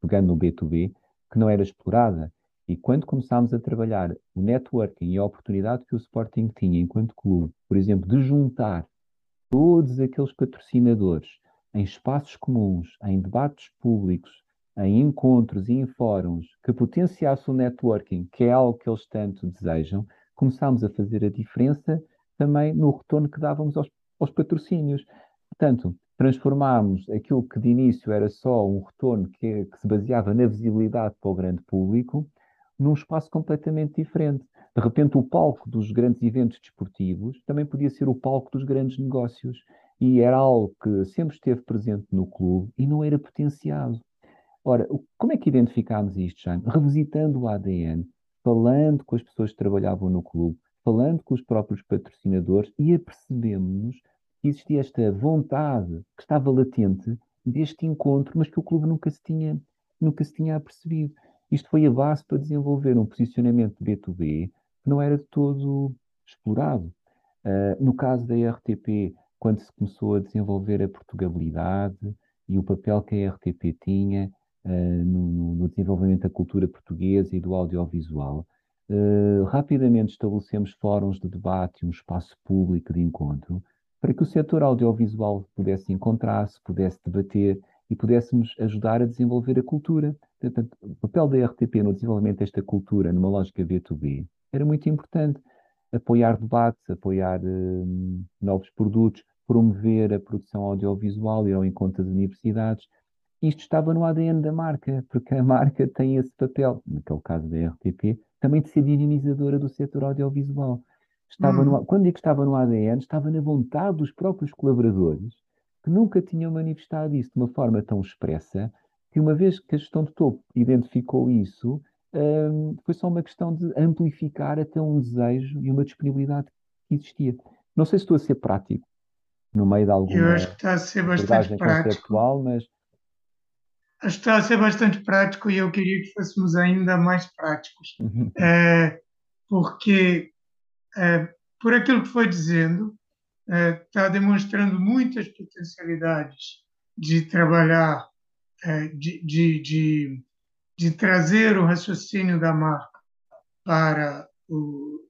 pegando no B2B, que não era explorada. E quando começámos a trabalhar o networking e a oportunidade que o Sporting tinha enquanto clube, por exemplo, de juntar todos aqueles patrocinadores em espaços comuns, em debates públicos, em encontros e em fóruns que potenciasse o networking, que é algo que eles tanto desejam, começámos a fazer a diferença também no retorno que dávamos aos, aos patrocínios. Portanto, transformámos aquilo que de início era só um retorno que, que, se baseava na visibilidade para o grande público, num espaço completamente diferente. De repente, o palco dos grandes eventos desportivos também podia ser o palco dos grandes negócios. E era algo que sempre esteve presente no clube e não era potenciado. Ora, como é que identificámos isto, Jaime? Revisitando o ADN, falando com as pessoas que trabalhavam no clube, falando com os próprios patrocinadores e apercebemos existia esta vontade que estava latente deste encontro, mas que o clube nunca se tinha, nunca se tinha apercebido. Isto foi a base para desenvolver um posicionamento de B2B que não era de todo explorado. Uh, no caso da RTP, quando se começou a desenvolver a portugabilidade e o papel que a RTP tinha uh, no, no, desenvolvimento da cultura portuguesa e do audiovisual, uh, rapidamente estabelecemos fóruns de debate, um espaço público de encontro, para que o setor audiovisual pudesse encontrar-se, pudesse debater e pudéssemos ajudar a desenvolver a cultura. Portanto, o papel da RTP no desenvolvimento desta cultura numa lógica B2B era muito importante. Apoiar debates, apoiar hum, novos produtos, promover a produção audiovisual, ir ao encontro das universidades. Isto estava no ADN da marca, porque a marca tem esse papel, naquele caso da RTP, também de ser dinamizadora do setor audiovisual. Estava hum. no, quando digo que estava no ADN, estava na vontade dos próprios colaboradores, que nunca tinham manifestado isso de uma forma tão expressa, que uma vez que a gestão de topo identificou isso, um, foi só uma questão de amplificar até um desejo e uma disponibilidade que existia. Não sei se estou a ser prático, no meio de alguma Eu acho que está a ser bastante prático. mas... Acho que está a ser bastante prático e eu queria que fôssemos ainda mais práticos. é, porque é, por aquilo que foi dizendo, é, está demonstrando muitas potencialidades de trabalhar, de, de, de, de, trazer o raciocínio da marca para o,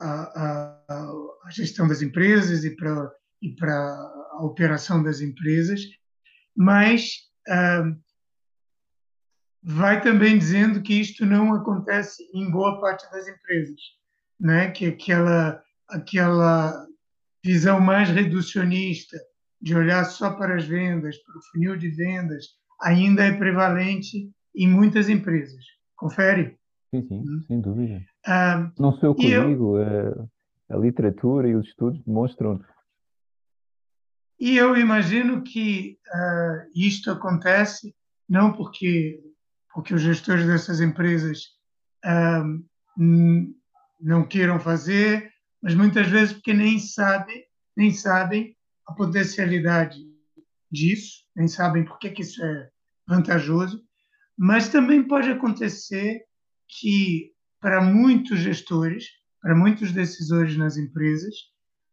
a, a, a, gestão das empresas e para, e para a operação das empresas, mas é, vai também dizendo que isto não acontece em boa parte das empresas né? que aquela, aquela visão mais reducionista de olhar só para as vendas, para o funil de vendas, ainda é prevalente em muitas empresas. Confere? Sim, sim, hum? sem dúvida. Ah, Não sou eu que digo, eu, a, a literatura e os estudos demonstram. E eu imagino que uh, isto acontece não porque, porque os gestores dessas empresas uh, não queiram fazer, mas muitas vezes porque nem sabem, nem sabem a potencialidade disso, nem sabem por que, que isso é vantajoso, mas também pode acontecer que para muitos gestores, para muitos decisores nas empresas,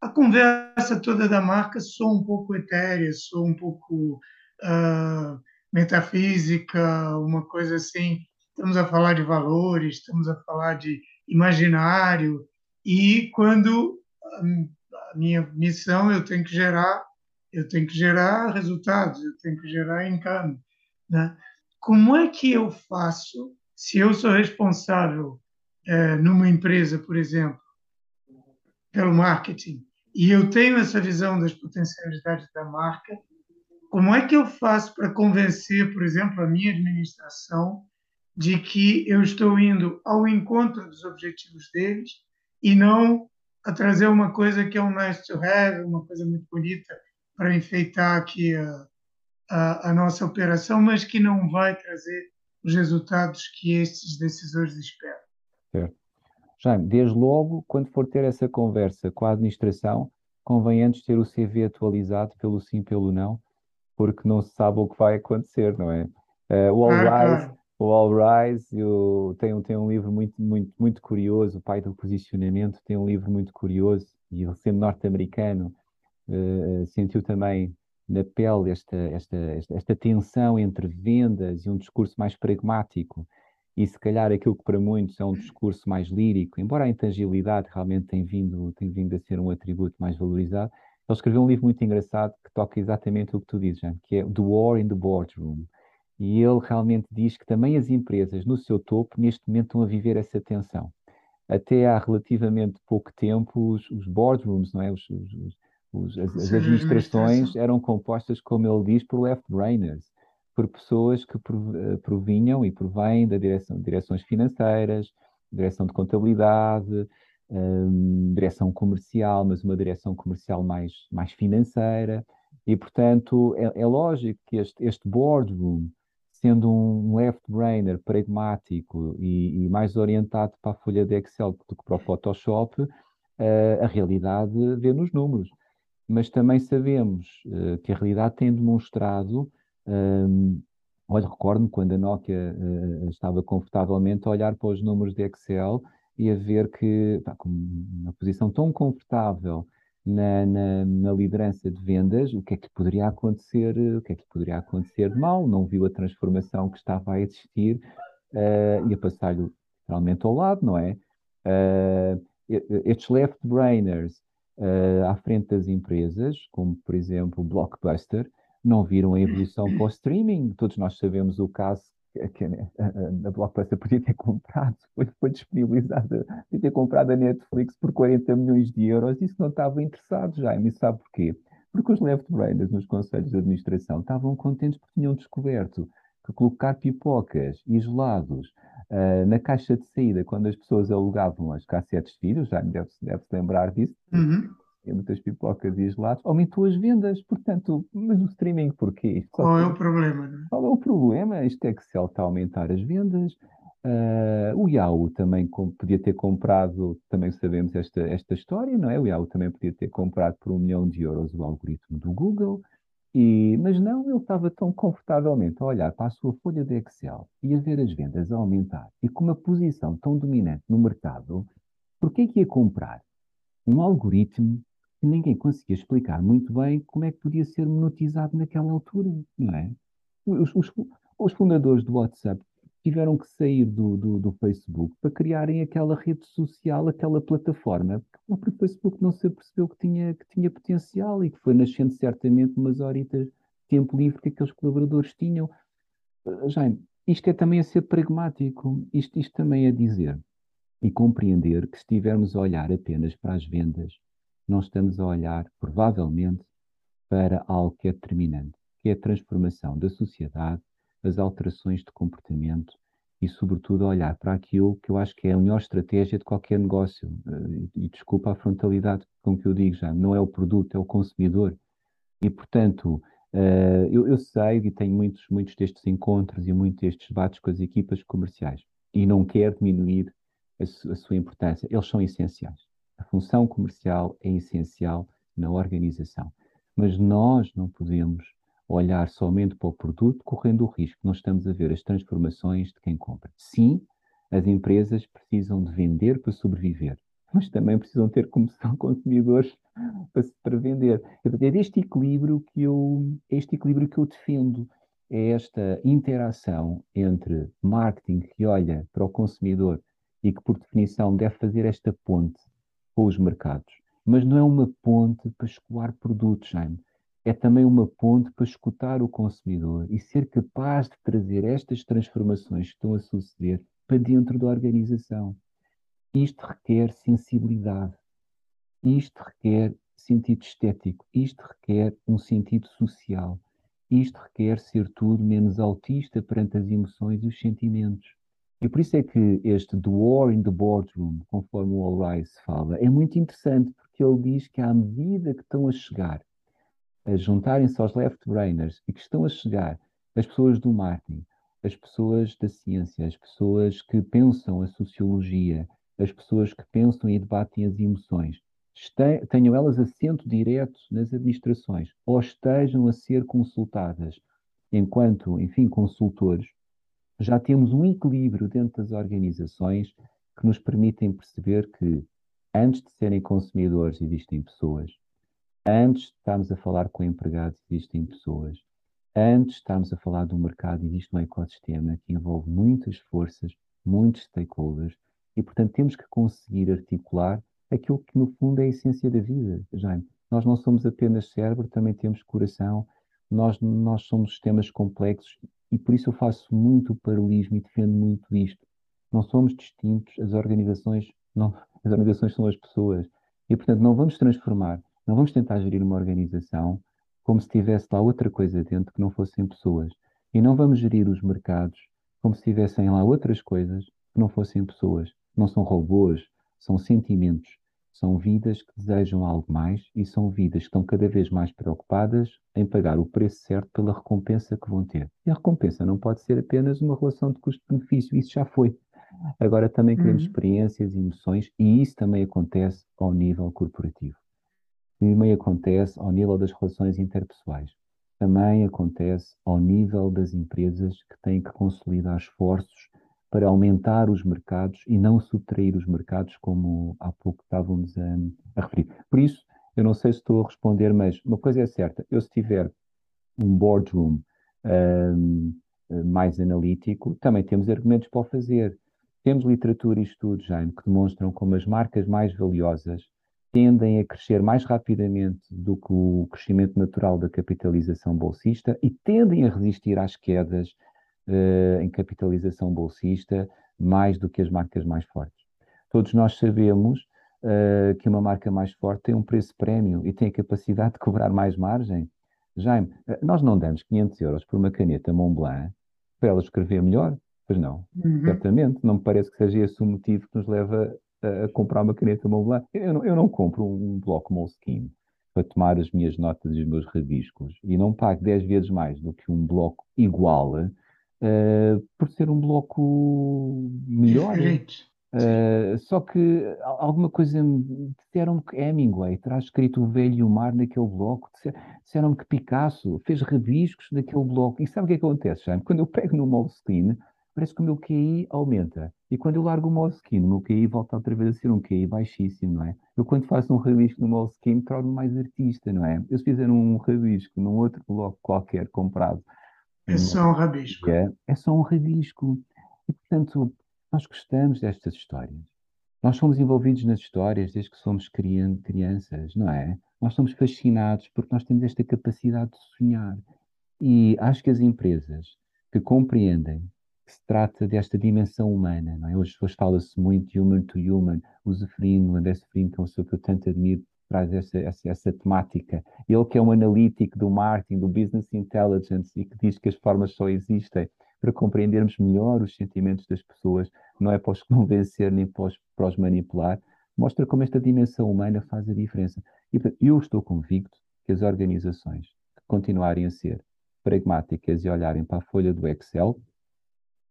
a conversa toda da marca soa um pouco etérea, soa um pouco uh, metafísica, uma coisa assim. Estamos a falar de valores, estamos a falar de imaginário, e quando hum, a minha missão eu tenho que gerar, eu tenho que gerar resultados, eu tenho que gerar income, né? Como é que eu faço se eu sou responsável é, numa empresa, por exemplo, pelo marketing e eu tenho essa visão das potencialidades da marca, como é que eu faço para convencer, por exemplo, a minha administração de que eu estou indo ao encontro dos objetivos deles e não a trazer uma coisa que é um nice to have, uma coisa muito bonita para enfeitar aqui a, a, a nossa operação, mas que não vai trazer os resultados que estes decisores esperam. Certo. Jaime, desde logo, quando for ter essa conversa com a administração, convém antes ter o CV atualizado pelo sim, pelo não, porque não se sabe o que vai acontecer, não é? Uh, o All ah, Rise, o All Rise eu, tem, tem um livro muito, muito, muito curioso, o pai do posicionamento tem um livro muito curioso, e ele sendo norte-americano, uh, sentiu também na pele esta, esta, esta, tensão entre vendas e um discurso mais pragmático, e se calhar aquilo que para muitos é um discurso mais lírico, embora a intangibilidade realmente tenha vindo, tenha vindo a ser um atributo mais valorizado, ele escreveu um livro muito engraçado que toca exatamente o que tu dizes, que é The War in the Boardroom. E ele realmente diz que também as empresas, no seu topo, neste momento estão a viver essa tensão. Até há relativamente pouco tempo, os, os boardrooms, não é? Os, os, os as, as, administrações eram compostas, como ele diz, por left-brainers, por pessoas que eh, provinham e provêm da direção, direções financeiras, direção de contabilidade, um, direção comercial, mas uma direção comercial mais, mais financeira. E, portanto, é, é lógico que este, este boardroom sendo um left-brainer pragmático e, e, mais orientado para a folha de Excel do que para o Photoshop, uh, a realidade vê nos números. Mas também sabemos uh, que a realidade tem demonstrado. Um, olha, recordo-me quando a Nokia uh, estava confortavelmente a olhar para os números de Excel e a ver que, pá, com uma posição tão confortável na, na, na, liderança de vendas, o que é que poderia acontecer, o que é que poderia acontecer de mal, não viu a transformação que estava a existir uh, e a passar-lhe literalmente ao lado, não é? Estes left-brainers uh, à frente das empresas, como por exemplo o Blockbuster, não viram a evolução para o streaming. Todos nós sabemos o caso que a, a Blockbuster podia ter comprado, foi, foi disponibilizada, podia ter comprado a Netflix por 40 milhões de euros isso não estava interessado já. E sabe porquê? Porque os left-brainers nos conselhos de administração estavam contentes porque tinham descoberto que colocar pipocas e gelados uh, na caixa de saída, quando as pessoas alugavam as cassetes de vídeo, já deve-se deve lembrar disso, uhum muitas pipocas e gelados, aumentou as vendas. Portanto, mas o streaming porquê? Qual é o problema? É? Qual é o problema? Este Excel está a aumentar as vendas. Uh, o Yahoo também com, podia ter comprado, também sabemos esta, esta história, não é? O Yahoo também podia ter comprado por um milhão de euros o algoritmo do Google, e, mas não, ele estava tão confortavelmente a olhar para a sua folha de Excel e a ver as vendas a aumentar, e com uma posição tão dominante no mercado, por que ia comprar um algoritmo que ninguém conseguia explicar muito bem como é que podia ser monetizado naquela altura, não é? Os, os, os fundadores do WhatsApp tiveram que sair do, do, do, Facebook para criarem aquela rede social, aquela plataforma, o próprio Facebook não se percebeu que tinha, que tinha potencial e que foi nascendo certamente umas horitas de tempo livre que aqueles colaboradores tinham. Eh, Jaime, isto é também a ser pragmático, isto, isto também é dizer e compreender que se estivermos a olhar apenas para as vendas, não estamos a olhar, provavelmente, para algo que é determinante, que é a transformação da sociedade, as alterações de comportamento e, sobretudo, olhar para aquilo que eu acho que é a melhor estratégia de qualquer negócio. Eh, e, desculpa a frontalidade com que eu digo já, não é o produto, é o consumidor. E, portanto, uh, eu, sei e tenho muitos, muitos destes encontros e muitos destes debates com as equipas comerciais e não quero diminuir a sua importância. Eles são essenciais. A função comercial é essencial na organização. Mas nós não podemos olhar somente para o produto, correndo o risco. Nós estamos a ver as transformações de quem compra. Sim, as empresas precisam de vender para sobreviver, mas também precisam ter como são consumidores para, para vender. É este equilíbrio que eu, é este equilíbrio que eu defendo. É esta interação entre marketing que olha para o consumidor e que, por definição, deve fazer esta ponte com os mercados mas não é uma ponte para escoar produtos, Jaime. É também uma ponte para escutar o consumidor e ser capaz de trazer estas transformações que estão a suceder para dentro da organização. Isto requer sensibilidade, isto requer sentido estético, isto requer um sentido social, isto requer ser tudo menos autista perante as emoções e os sentimentos. E por isso é que este The War in the Boardroom, conforme o All Rise fala, é muito interessante, porque ele diz que à medida que estão a chegar, a juntarem-se aos left-brainers e que estão a chegar as pessoas do marketing, as pessoas da ciência, as pessoas que pensam a sociologia, as pessoas que pensam e debatem as emoções, tenham elas assento direto nas administrações ou estejam a ser consultadas. Enquanto, enfim, consultores, já temos um equilíbrio dentro das organizações que nos permitem perceber que, antes de serem consumidores, existem pessoas, antes de estarmos a falar com empregados, existem pessoas, antes de estarmos a falar do mercado, existe um ecossistema que envolve muitas forças, muitos stakeholders, e, portanto, temos que conseguir articular aquilo que, no fundo, é a essência da vida, Jaime. Nós não somos apenas cérebro, também temos coração, nós, nós somos sistemas complexos e por isso eu faço muito o paralelismo e defendo muito isto. Não somos distintos, as organizações, não, as organizações são as pessoas. E, portanto, não vamos transformar, não vamos tentar gerir uma organização como se tivesse lá outra coisa dentro que não fossem pessoas. E não vamos gerir os mercados como se tivessem lá outras coisas que não fossem pessoas. Não são robôs, são sentimentos. São vidas que desejam algo mais e são vidas que estão cada vez mais preocupadas em pagar o preço certo pela recompensa que vão ter. E a recompensa não pode ser apenas uma relação de custo-benefício, isso já foi. Agora também queremos uhum. experiências e emoções e isso também acontece ao nível corporativo. Também acontece ao nível das relações interpessoais. Também acontece ao nível das empresas que têm que consolidar esforços para aumentar os mercados e não subtrair os mercados, como há pouco estávamos a, a, referir. Por isso, eu não sei se estou a responder, mas uma coisa é certa: eu, se tiver um boardroom um, mais analítico, também temos argumentos para o fazer. Temos literatura e estudos, Jaime, que demonstram como as marcas mais valiosas tendem a crescer mais rapidamente do que o crescimento natural da capitalização bolsista e tendem a resistir às quedas uh, em capitalização bolsista mais do que as marcas mais fortes. Todos nós sabemos uh, que uma marca mais forte tem um preço prémio e tem a capacidade de cobrar mais margem. Jaime, uh, nós não damos 500 euros por uma caneta Montblanc para ela escrever melhor? Pois não, uhum. certamente. Não me parece que seja esse o motivo que nos leva a, a comprar uma caneta Montblanc. Eu não, eu não compro um bloco Moleskine para tomar as minhas notas e os meus rabiscos e não pago 10 vezes mais do que um bloco igual uh, por ser um bloco melhor. Uh, só que alguma coisa me disseram que Hemingway terá escrito O Velho e o Mar naquele bloco, disseram que Picasso fez rabiscos naquele bloco. E sabe o que, é que acontece, Jaime? Quando eu pego no Moleskine, parece que o meu QI aumenta. E quando eu largo o Moleskine, o meu QI volta outra vez a ser um QI baixíssimo, não é? Eu quando faço um rabisco no Moleskine, torno-me mais artista, não é? Eu se fizer um rabisco num outro bloco qualquer comprado é só um rabisco. É, é só um rabisco. E, portanto, nós gostamos destas histórias. Nós somos envolvidos nas histórias desde que somos crianças, não é? Nós somos fascinados porque nós temos esta capacidade de sonhar. E acho que as empresas que compreendem que se trata desta dimensão humana, não é? Hoje, hoje fala-se muito human to human. O Zeferino, o André Zeferino, que é uma pessoa que eu tanto admiro, traz essa, essa, essa, temática. Ele que é um analítico do marketing, do business intelligence e que diz que as formas só existem para compreendermos melhor os sentimentos das pessoas, não é para os convencer nem para os, para os manipular, mostra como esta dimensão humana faz a diferença. E eu estou convicto que as organizações que continuarem a ser pragmáticas e olharem para a folha do Excel,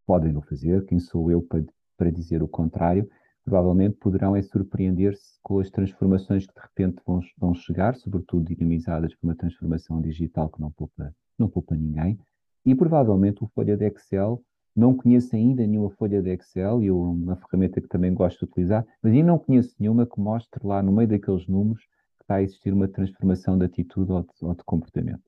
podem o fazer, quem sou eu para, para dizer o contrário, provavelmente poderão é surpreender-se com as transformações que de repente vão, vão chegar, sobretudo dinamizadas por uma transformação digital que não poupa, não poupa ninguém, e provavelmente o folha de Excel, não conheço ainda nenhuma folha de Excel, e eu, uma ferramenta que também gosto de utilizar, mas ainda não conheço nenhuma que mostre lá no meio daqueles números que está a existir uma transformação de atitude ou de, ou de comportamento.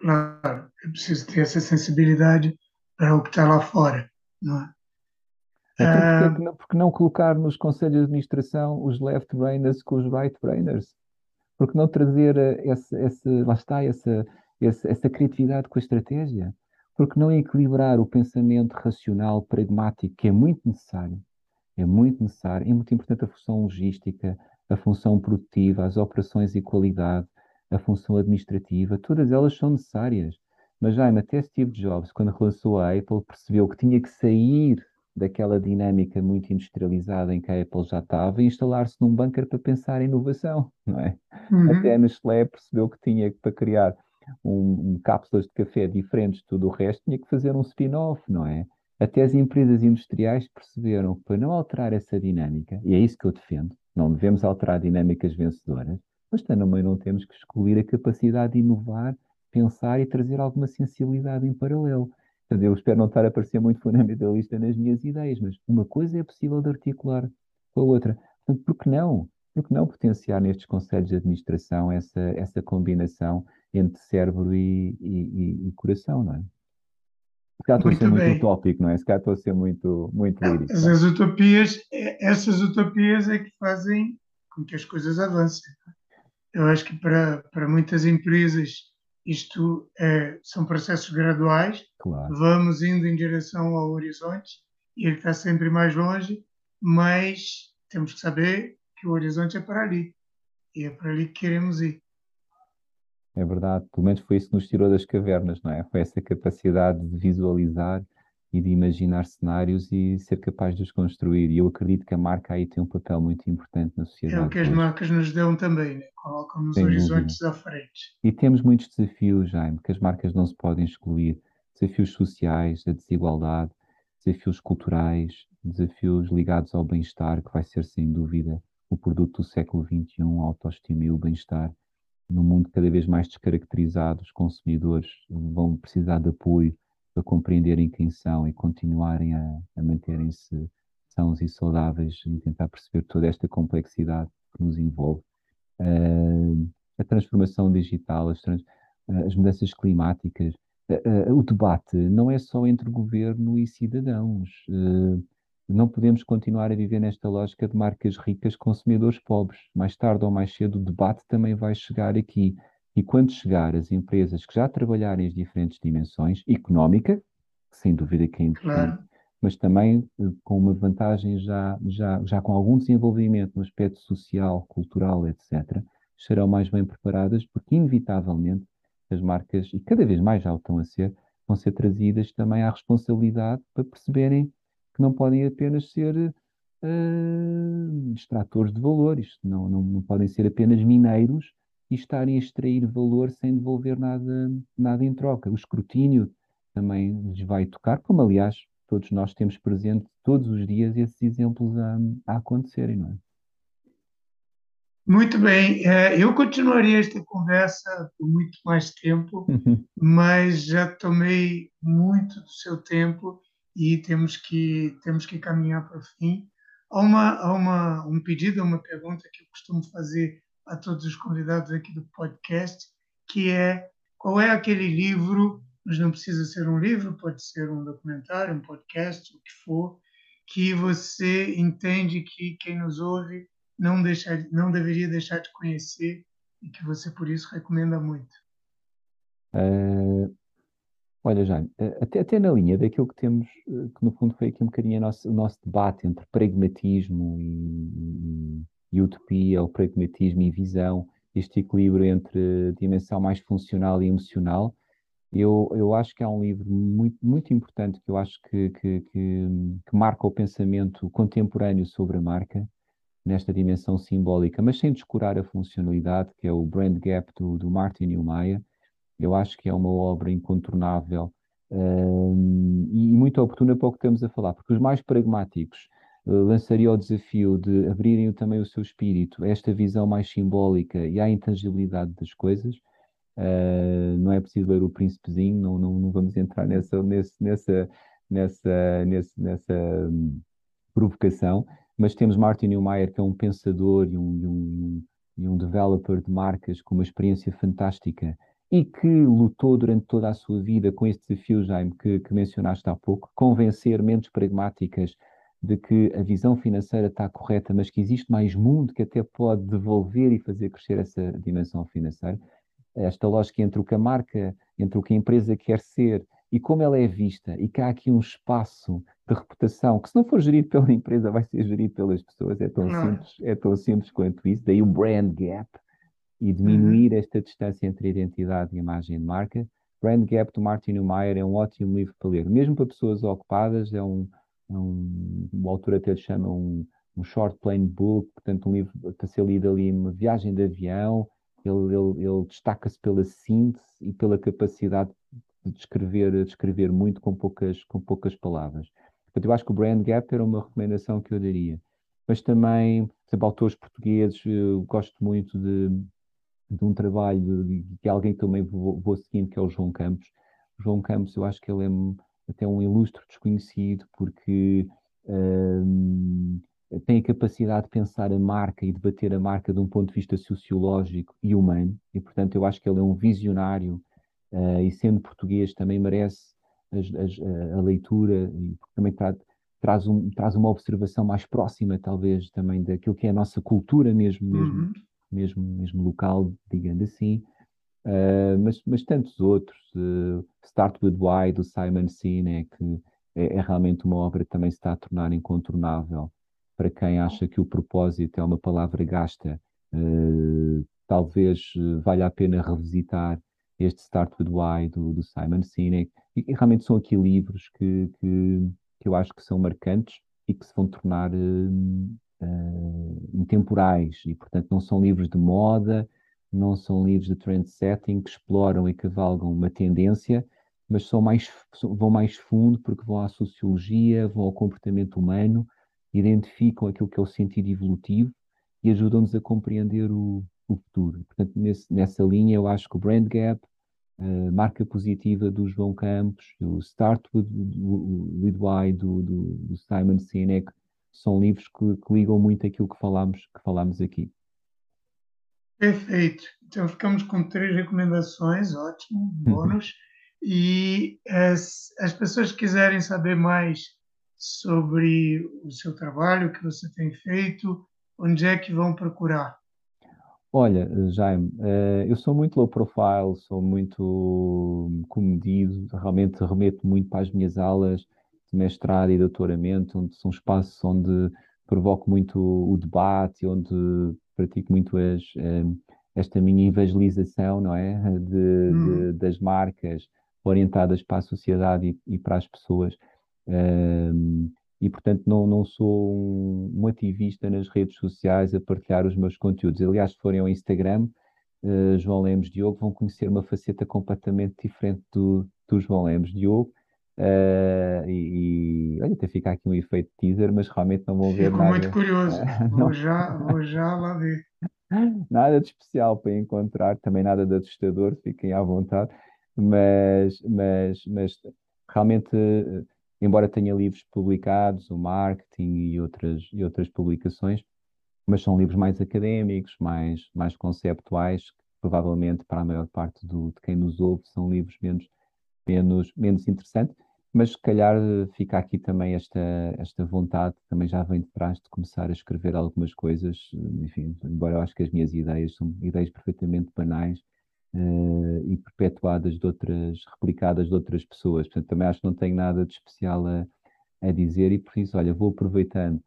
Claro, é preciso ter essa sensibilidade para o que está lá fora, não é? Então, porque, uh, não, porque não colocar nos conselhos de administração os left brainers com os right brainers? Porque não trazer esse, esse, lá está, essa, essa, essa criatividade com a estratégia? Porque não equilibrar o pensamento racional, pragmático, que é muito necessário, é muito necessário, é muito importante a função logística, a função produtiva, as operações e qualidade, a função administrativa, todas elas são necessárias. Mas já até Steve Jobs, quando relançou a Apple, percebeu que tinha que sair daquela dinâmica muito industrializada em que a Apple já estava e instalar-se num bunker para pensar em inovação, não é? Uhum. Até a Nestlé percebeu que tinha que, para criar um, um, cápsulas de café diferentes de tudo o resto, tinha que fazer um spin-off, não é? Até as empresas industriais perceberam que para não alterar essa dinâmica, e é isso que eu defendo, não devemos alterar dinâmicas vencedoras, mas também não temos que excluir a capacidade de inovar, pensar e trazer alguma sensibilidade em paralelo. Portanto, eu espero não estar a parecer muito fundamentalista nas minhas ideias, mas uma coisa é possível de articular com a outra. Portanto, por que não? Por que não potenciar nestes conselhos de administração essa, essa combinação entre cérebro e, e, e coração, não é? Se calhar estou a ser muito utópico, não é? Se calhar estou a ser muito, muito lírico. Essas utopias, essas utopias é que fazem com que as coisas avancem. Eu acho que para, para muitas empresas isto é, são processos graduais, claro. vamos indo em direção ao horizonte e ele está sempre mais longe, mas temos que saber que o horizonte é para ali e é para ali que queremos ir. É verdade, pelo menos foi isso que nos tirou das cavernas, não é? Foi essa capacidade de visualizar e de imaginar cenários e ser capaz de os construir. E eu acredito que a marca aí tem um papel muito importante na sociedade. É o que as marcas nos dão também, né? colocam Sem horizontes dúvida. à frente. E temos muitos desafios, Jaime, que as marcas não se podem excluir. Desafios sociais, a desigualdade, desafios culturais, desafios ligados ao bem-estar, que vai ser sem dúvida o produto do século XXI, a autoestima e o bem-estar. Num mundo cada vez mais descaracterizado, os consumidores vão precisar de apoio para compreenderem quem são e continuarem a, a manterem-se sãos e saudáveis e tentar perceber toda esta complexidade que nos envolve. Uh, a transformação digital, as, trans, uh, as mudanças climáticas, uh, o debate não é só entre governo e cidadãos. não podemos continuar a viver nesta lógica de marcas ricas, consumidores pobres. Mais tarde ou mais cedo, o debate também vai chegar aqui. E quando chegar as empresas que já trabalharem as diferentes dimensões, económica, sem dúvida que é importante, mas também eh, com uma vantagem já, já, já com algum desenvolvimento no aspecto social, cultural, etc., serão mais bem preparadas, porque inevitavelmente as marcas, e cada vez mais já o estão a ser, vão ser trazidas também à responsabilidade para perceberem que não podem apenas ser uh, extratores de valores, não, não, não podem ser apenas mineiros e estarem a extrair valor sem devolver nada, nada em troca. O escrutínio também lhes vai tocar, como aliás todos nós temos presente todos os dias esses exemplos a, a acontecerem, não é? Muito bem, é, eu continuaria esta conversa por muito mais tempo, mas já tomei muito do seu tempo e temos que temos que caminhar para o fim. Há uma há uma um pedido, uma pergunta que eu costumo fazer a todos os convidados aqui do podcast, que é qual é aquele livro, mas não precisa ser um livro, pode ser um documentário, um podcast, o que for, que você entende que quem nos ouve não, deixar, não deveria deixar de conhecer e que você, por isso, recomenda muito? Uh, olha, Jaime, eh, até, até na linha daquilo que temos, eh, que no fundo foi aqui um bocadinho nosso, o nosso debate entre pragmatismo e utopia, o pragmatismo e visão, este equilíbrio entre dimensão mais funcional e emocional. Eu, eu acho que é um livro muito, muito importante que eu acho que, que, que, que marca o pensamento contemporâneo sobre a marca, nesta dimensão simbólica, mas sem descurar a funcionalidade, que é o Brand Gap do, do Martin Neumeier. Eu acho que é uma obra incontornável um, e muito oportuna para o que estamos a falar, porque os mais pragmáticos lançaria o desafio de abrirem também o seu espírito a esta visão mais simbólica e à intangibilidade das coisas. Uh, não é preciso ler o Príncipezinho, não, não, não vamos entrar nessa, nessa, nessa, nessa, nessa, nessa um, provocação, mas temos Martin Neumeyer, que é um pensador e um, e um, e um developer de marcas com uma experiência fantástica e que lutou durante toda a sua vida com este desafio, Jaime, que, que mencionaste há pouco, convencer mentes pragmáticas de que a visão financeira está correta, mas que existe mais mundo que até pode devolver e fazer crescer essa dimensão financeira. Esta lógica entre o que a marca, entre o que a empresa quer ser e como ela é vista, e que há aqui um espaço de reputação que, se não for gerido pela empresa, vai ser gerido pelas pessoas. É tão, simples, é tão simples quanto isso. Daí o brand gap e diminuir uhum. esta distância entre identidade e imagem de marca. Brand Gap do Martin Neumeyer é um ótimo livro para ler, mesmo para pessoas ocupadas. É um, é um o autor até chama um, um short plane book, portanto, um livro para ser lido ali uma viagem de avião. Ele, ele, ele destaca-se pela síntese e pela capacidade de descrever, descrever muito com poucas, com poucas palavras. Portanto, eu acho que o Brand Gap era uma recomendação que eu daria. Mas também, por exemplo, autores portugueses, eu gosto muito de, de um trabalho de, de alguém que também vou, vou seguindo, que é o João Campos. O João Campos, eu acho que ele é até um ilustre desconhecido, porque um, tem a capacidade de pensar a marca e debater a marca de um ponto de vista sociológico e humano, e portanto eu acho que ele é um visionário uh, e sendo português também merece as, as, a, a, leitura e também traz, traz, um, traz uma observação mais próxima talvez também daquilo que é a nossa cultura mesmo, mesmo uhum. mesmo, mesmo local, digamos assim, uh, mas, mas tantos outros. Uh, Start With Why, do Simon Sinek, é, é realmente uma obra que também se está a tornar incontornável para quem acha que o propósito é uma palavra gasta. Uh, talvez valha a pena revisitar este Start With Why do, do Simon Sinek. E, e, realmente são aqui livros que, que, que, eu acho que são marcantes e que se vão tornar intemporais e, portanto, não são livros de moda, não são livros de trend setting que exploram e cavalgam uma tendência, mas são mais, vão mais fundo porque vão à sociologia, vão ao comportamento humano, identificam aquilo que é o sentido evolutivo e ajudam-nos a compreender o, o futuro. Portanto, nesse, nessa linha, eu acho que o Brand Gap, a marca positiva do João Campos, o Start with, with Why do, do, do Simon Sinek, são livros que, que ligam muito aquilo que falámos, que falámos aqui. Perfeito. Então ficamos com três recomendações, ótimo, uhum. bônus. E as, as pessoas que quiserem saber mais sobre o seu trabalho, o que você tem feito, onde é que vão procurar? Olha, Jaime, eh, eu sou muito low profile, sou muito comedido, realmente remeto muito para as minhas aulas de mestrado e doutoramento, onde são espaços onde provoco muito o debate, onde pratico muito as, eh, esta minha evangelização, não é? De, hum. de, das marcas orientadas para a sociedade e, e para as pessoas. Um, e, portanto, não, não sou um, um, ativista nas redes sociais a partilhar os meus conteúdos. Aliás, se forem ao Instagram, uh, João Lemos Diogo, vão conhecer uma faceta completamente diferente do, do João Lemos Diogo. Uh, e, e, olha, até fica aqui um efeito teaser, mas realmente não ver Fico nada. muito curioso, vou já, vou já lá ver. Nada de especial para encontrar, também nada de assustador, fiquem à vontade, mas, mas, mas realmente, embora tenha livros publicados, o marketing e outras, e outras publicações, mas são livros mais académicos, mais, mais conceptuais, que provavelmente para a maior parte do, de quem nos ouve são livros menos, menos, menos interessantes mas se calhar fica aqui também esta, esta vontade, também já vem de trás de começar a escrever algumas coisas, enfim, embora eu acho que as minhas ideias são ideias perfeitamente banais uh, e perpetuadas de outras, replicadas de outras pessoas, portanto também acho que não tenho nada de especial a, a dizer e por isso, olha, vou aproveitando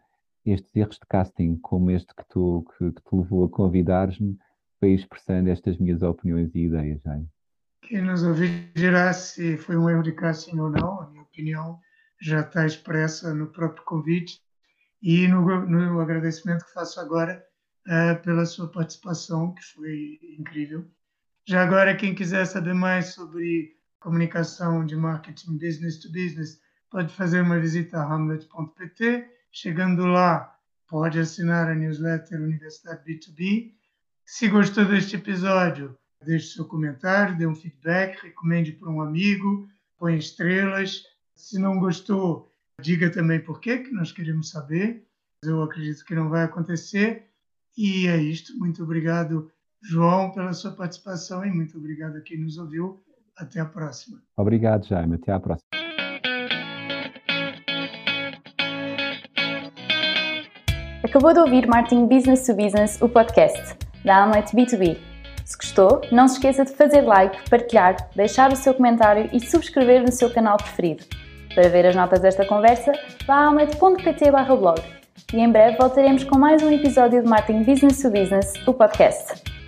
estes erros de casting como este que tu, que, que te levou a convidar-me para ir expressando estas minhas opiniões e ideias. Quem nos ouvir dirá se foi um erro de casting ou não. A minha opinião já está expressa no próprio convite e no, no agradecimento que faço agora uh, pela sua participação, que foi incrível. Já agora, quem quiser saber mais sobre comunicação de marketing business to business, pode fazer uma visita a hamlet.pt. Chegando lá, pode assinar a newsletter Universidade B2B. Se gostou deste episódio, Deixe seu comentário, dê um feedback, recomende para um amigo, põe estrelas. Se não gostou, diga também por quê, que nós queremos saber. Eu acredito que não vai acontecer. E é isto. Muito obrigado, João, pela sua participação e muito obrigado a quem nos ouviu. Até a próxima. Obrigado, Jaime. Até a próxima. Acabou de ouvir Marketing Business to Business, o podcast da Amlet B2B. Se gostou, não se esqueça de fazer like, partilhar, deixar o seu comentário e subscrever no seu canal preferido. Para ver as notas desta conversa, vá a amlet.pt blog. E em breve voltaremos com mais um episódio de Marketing Business to Business, o podcast.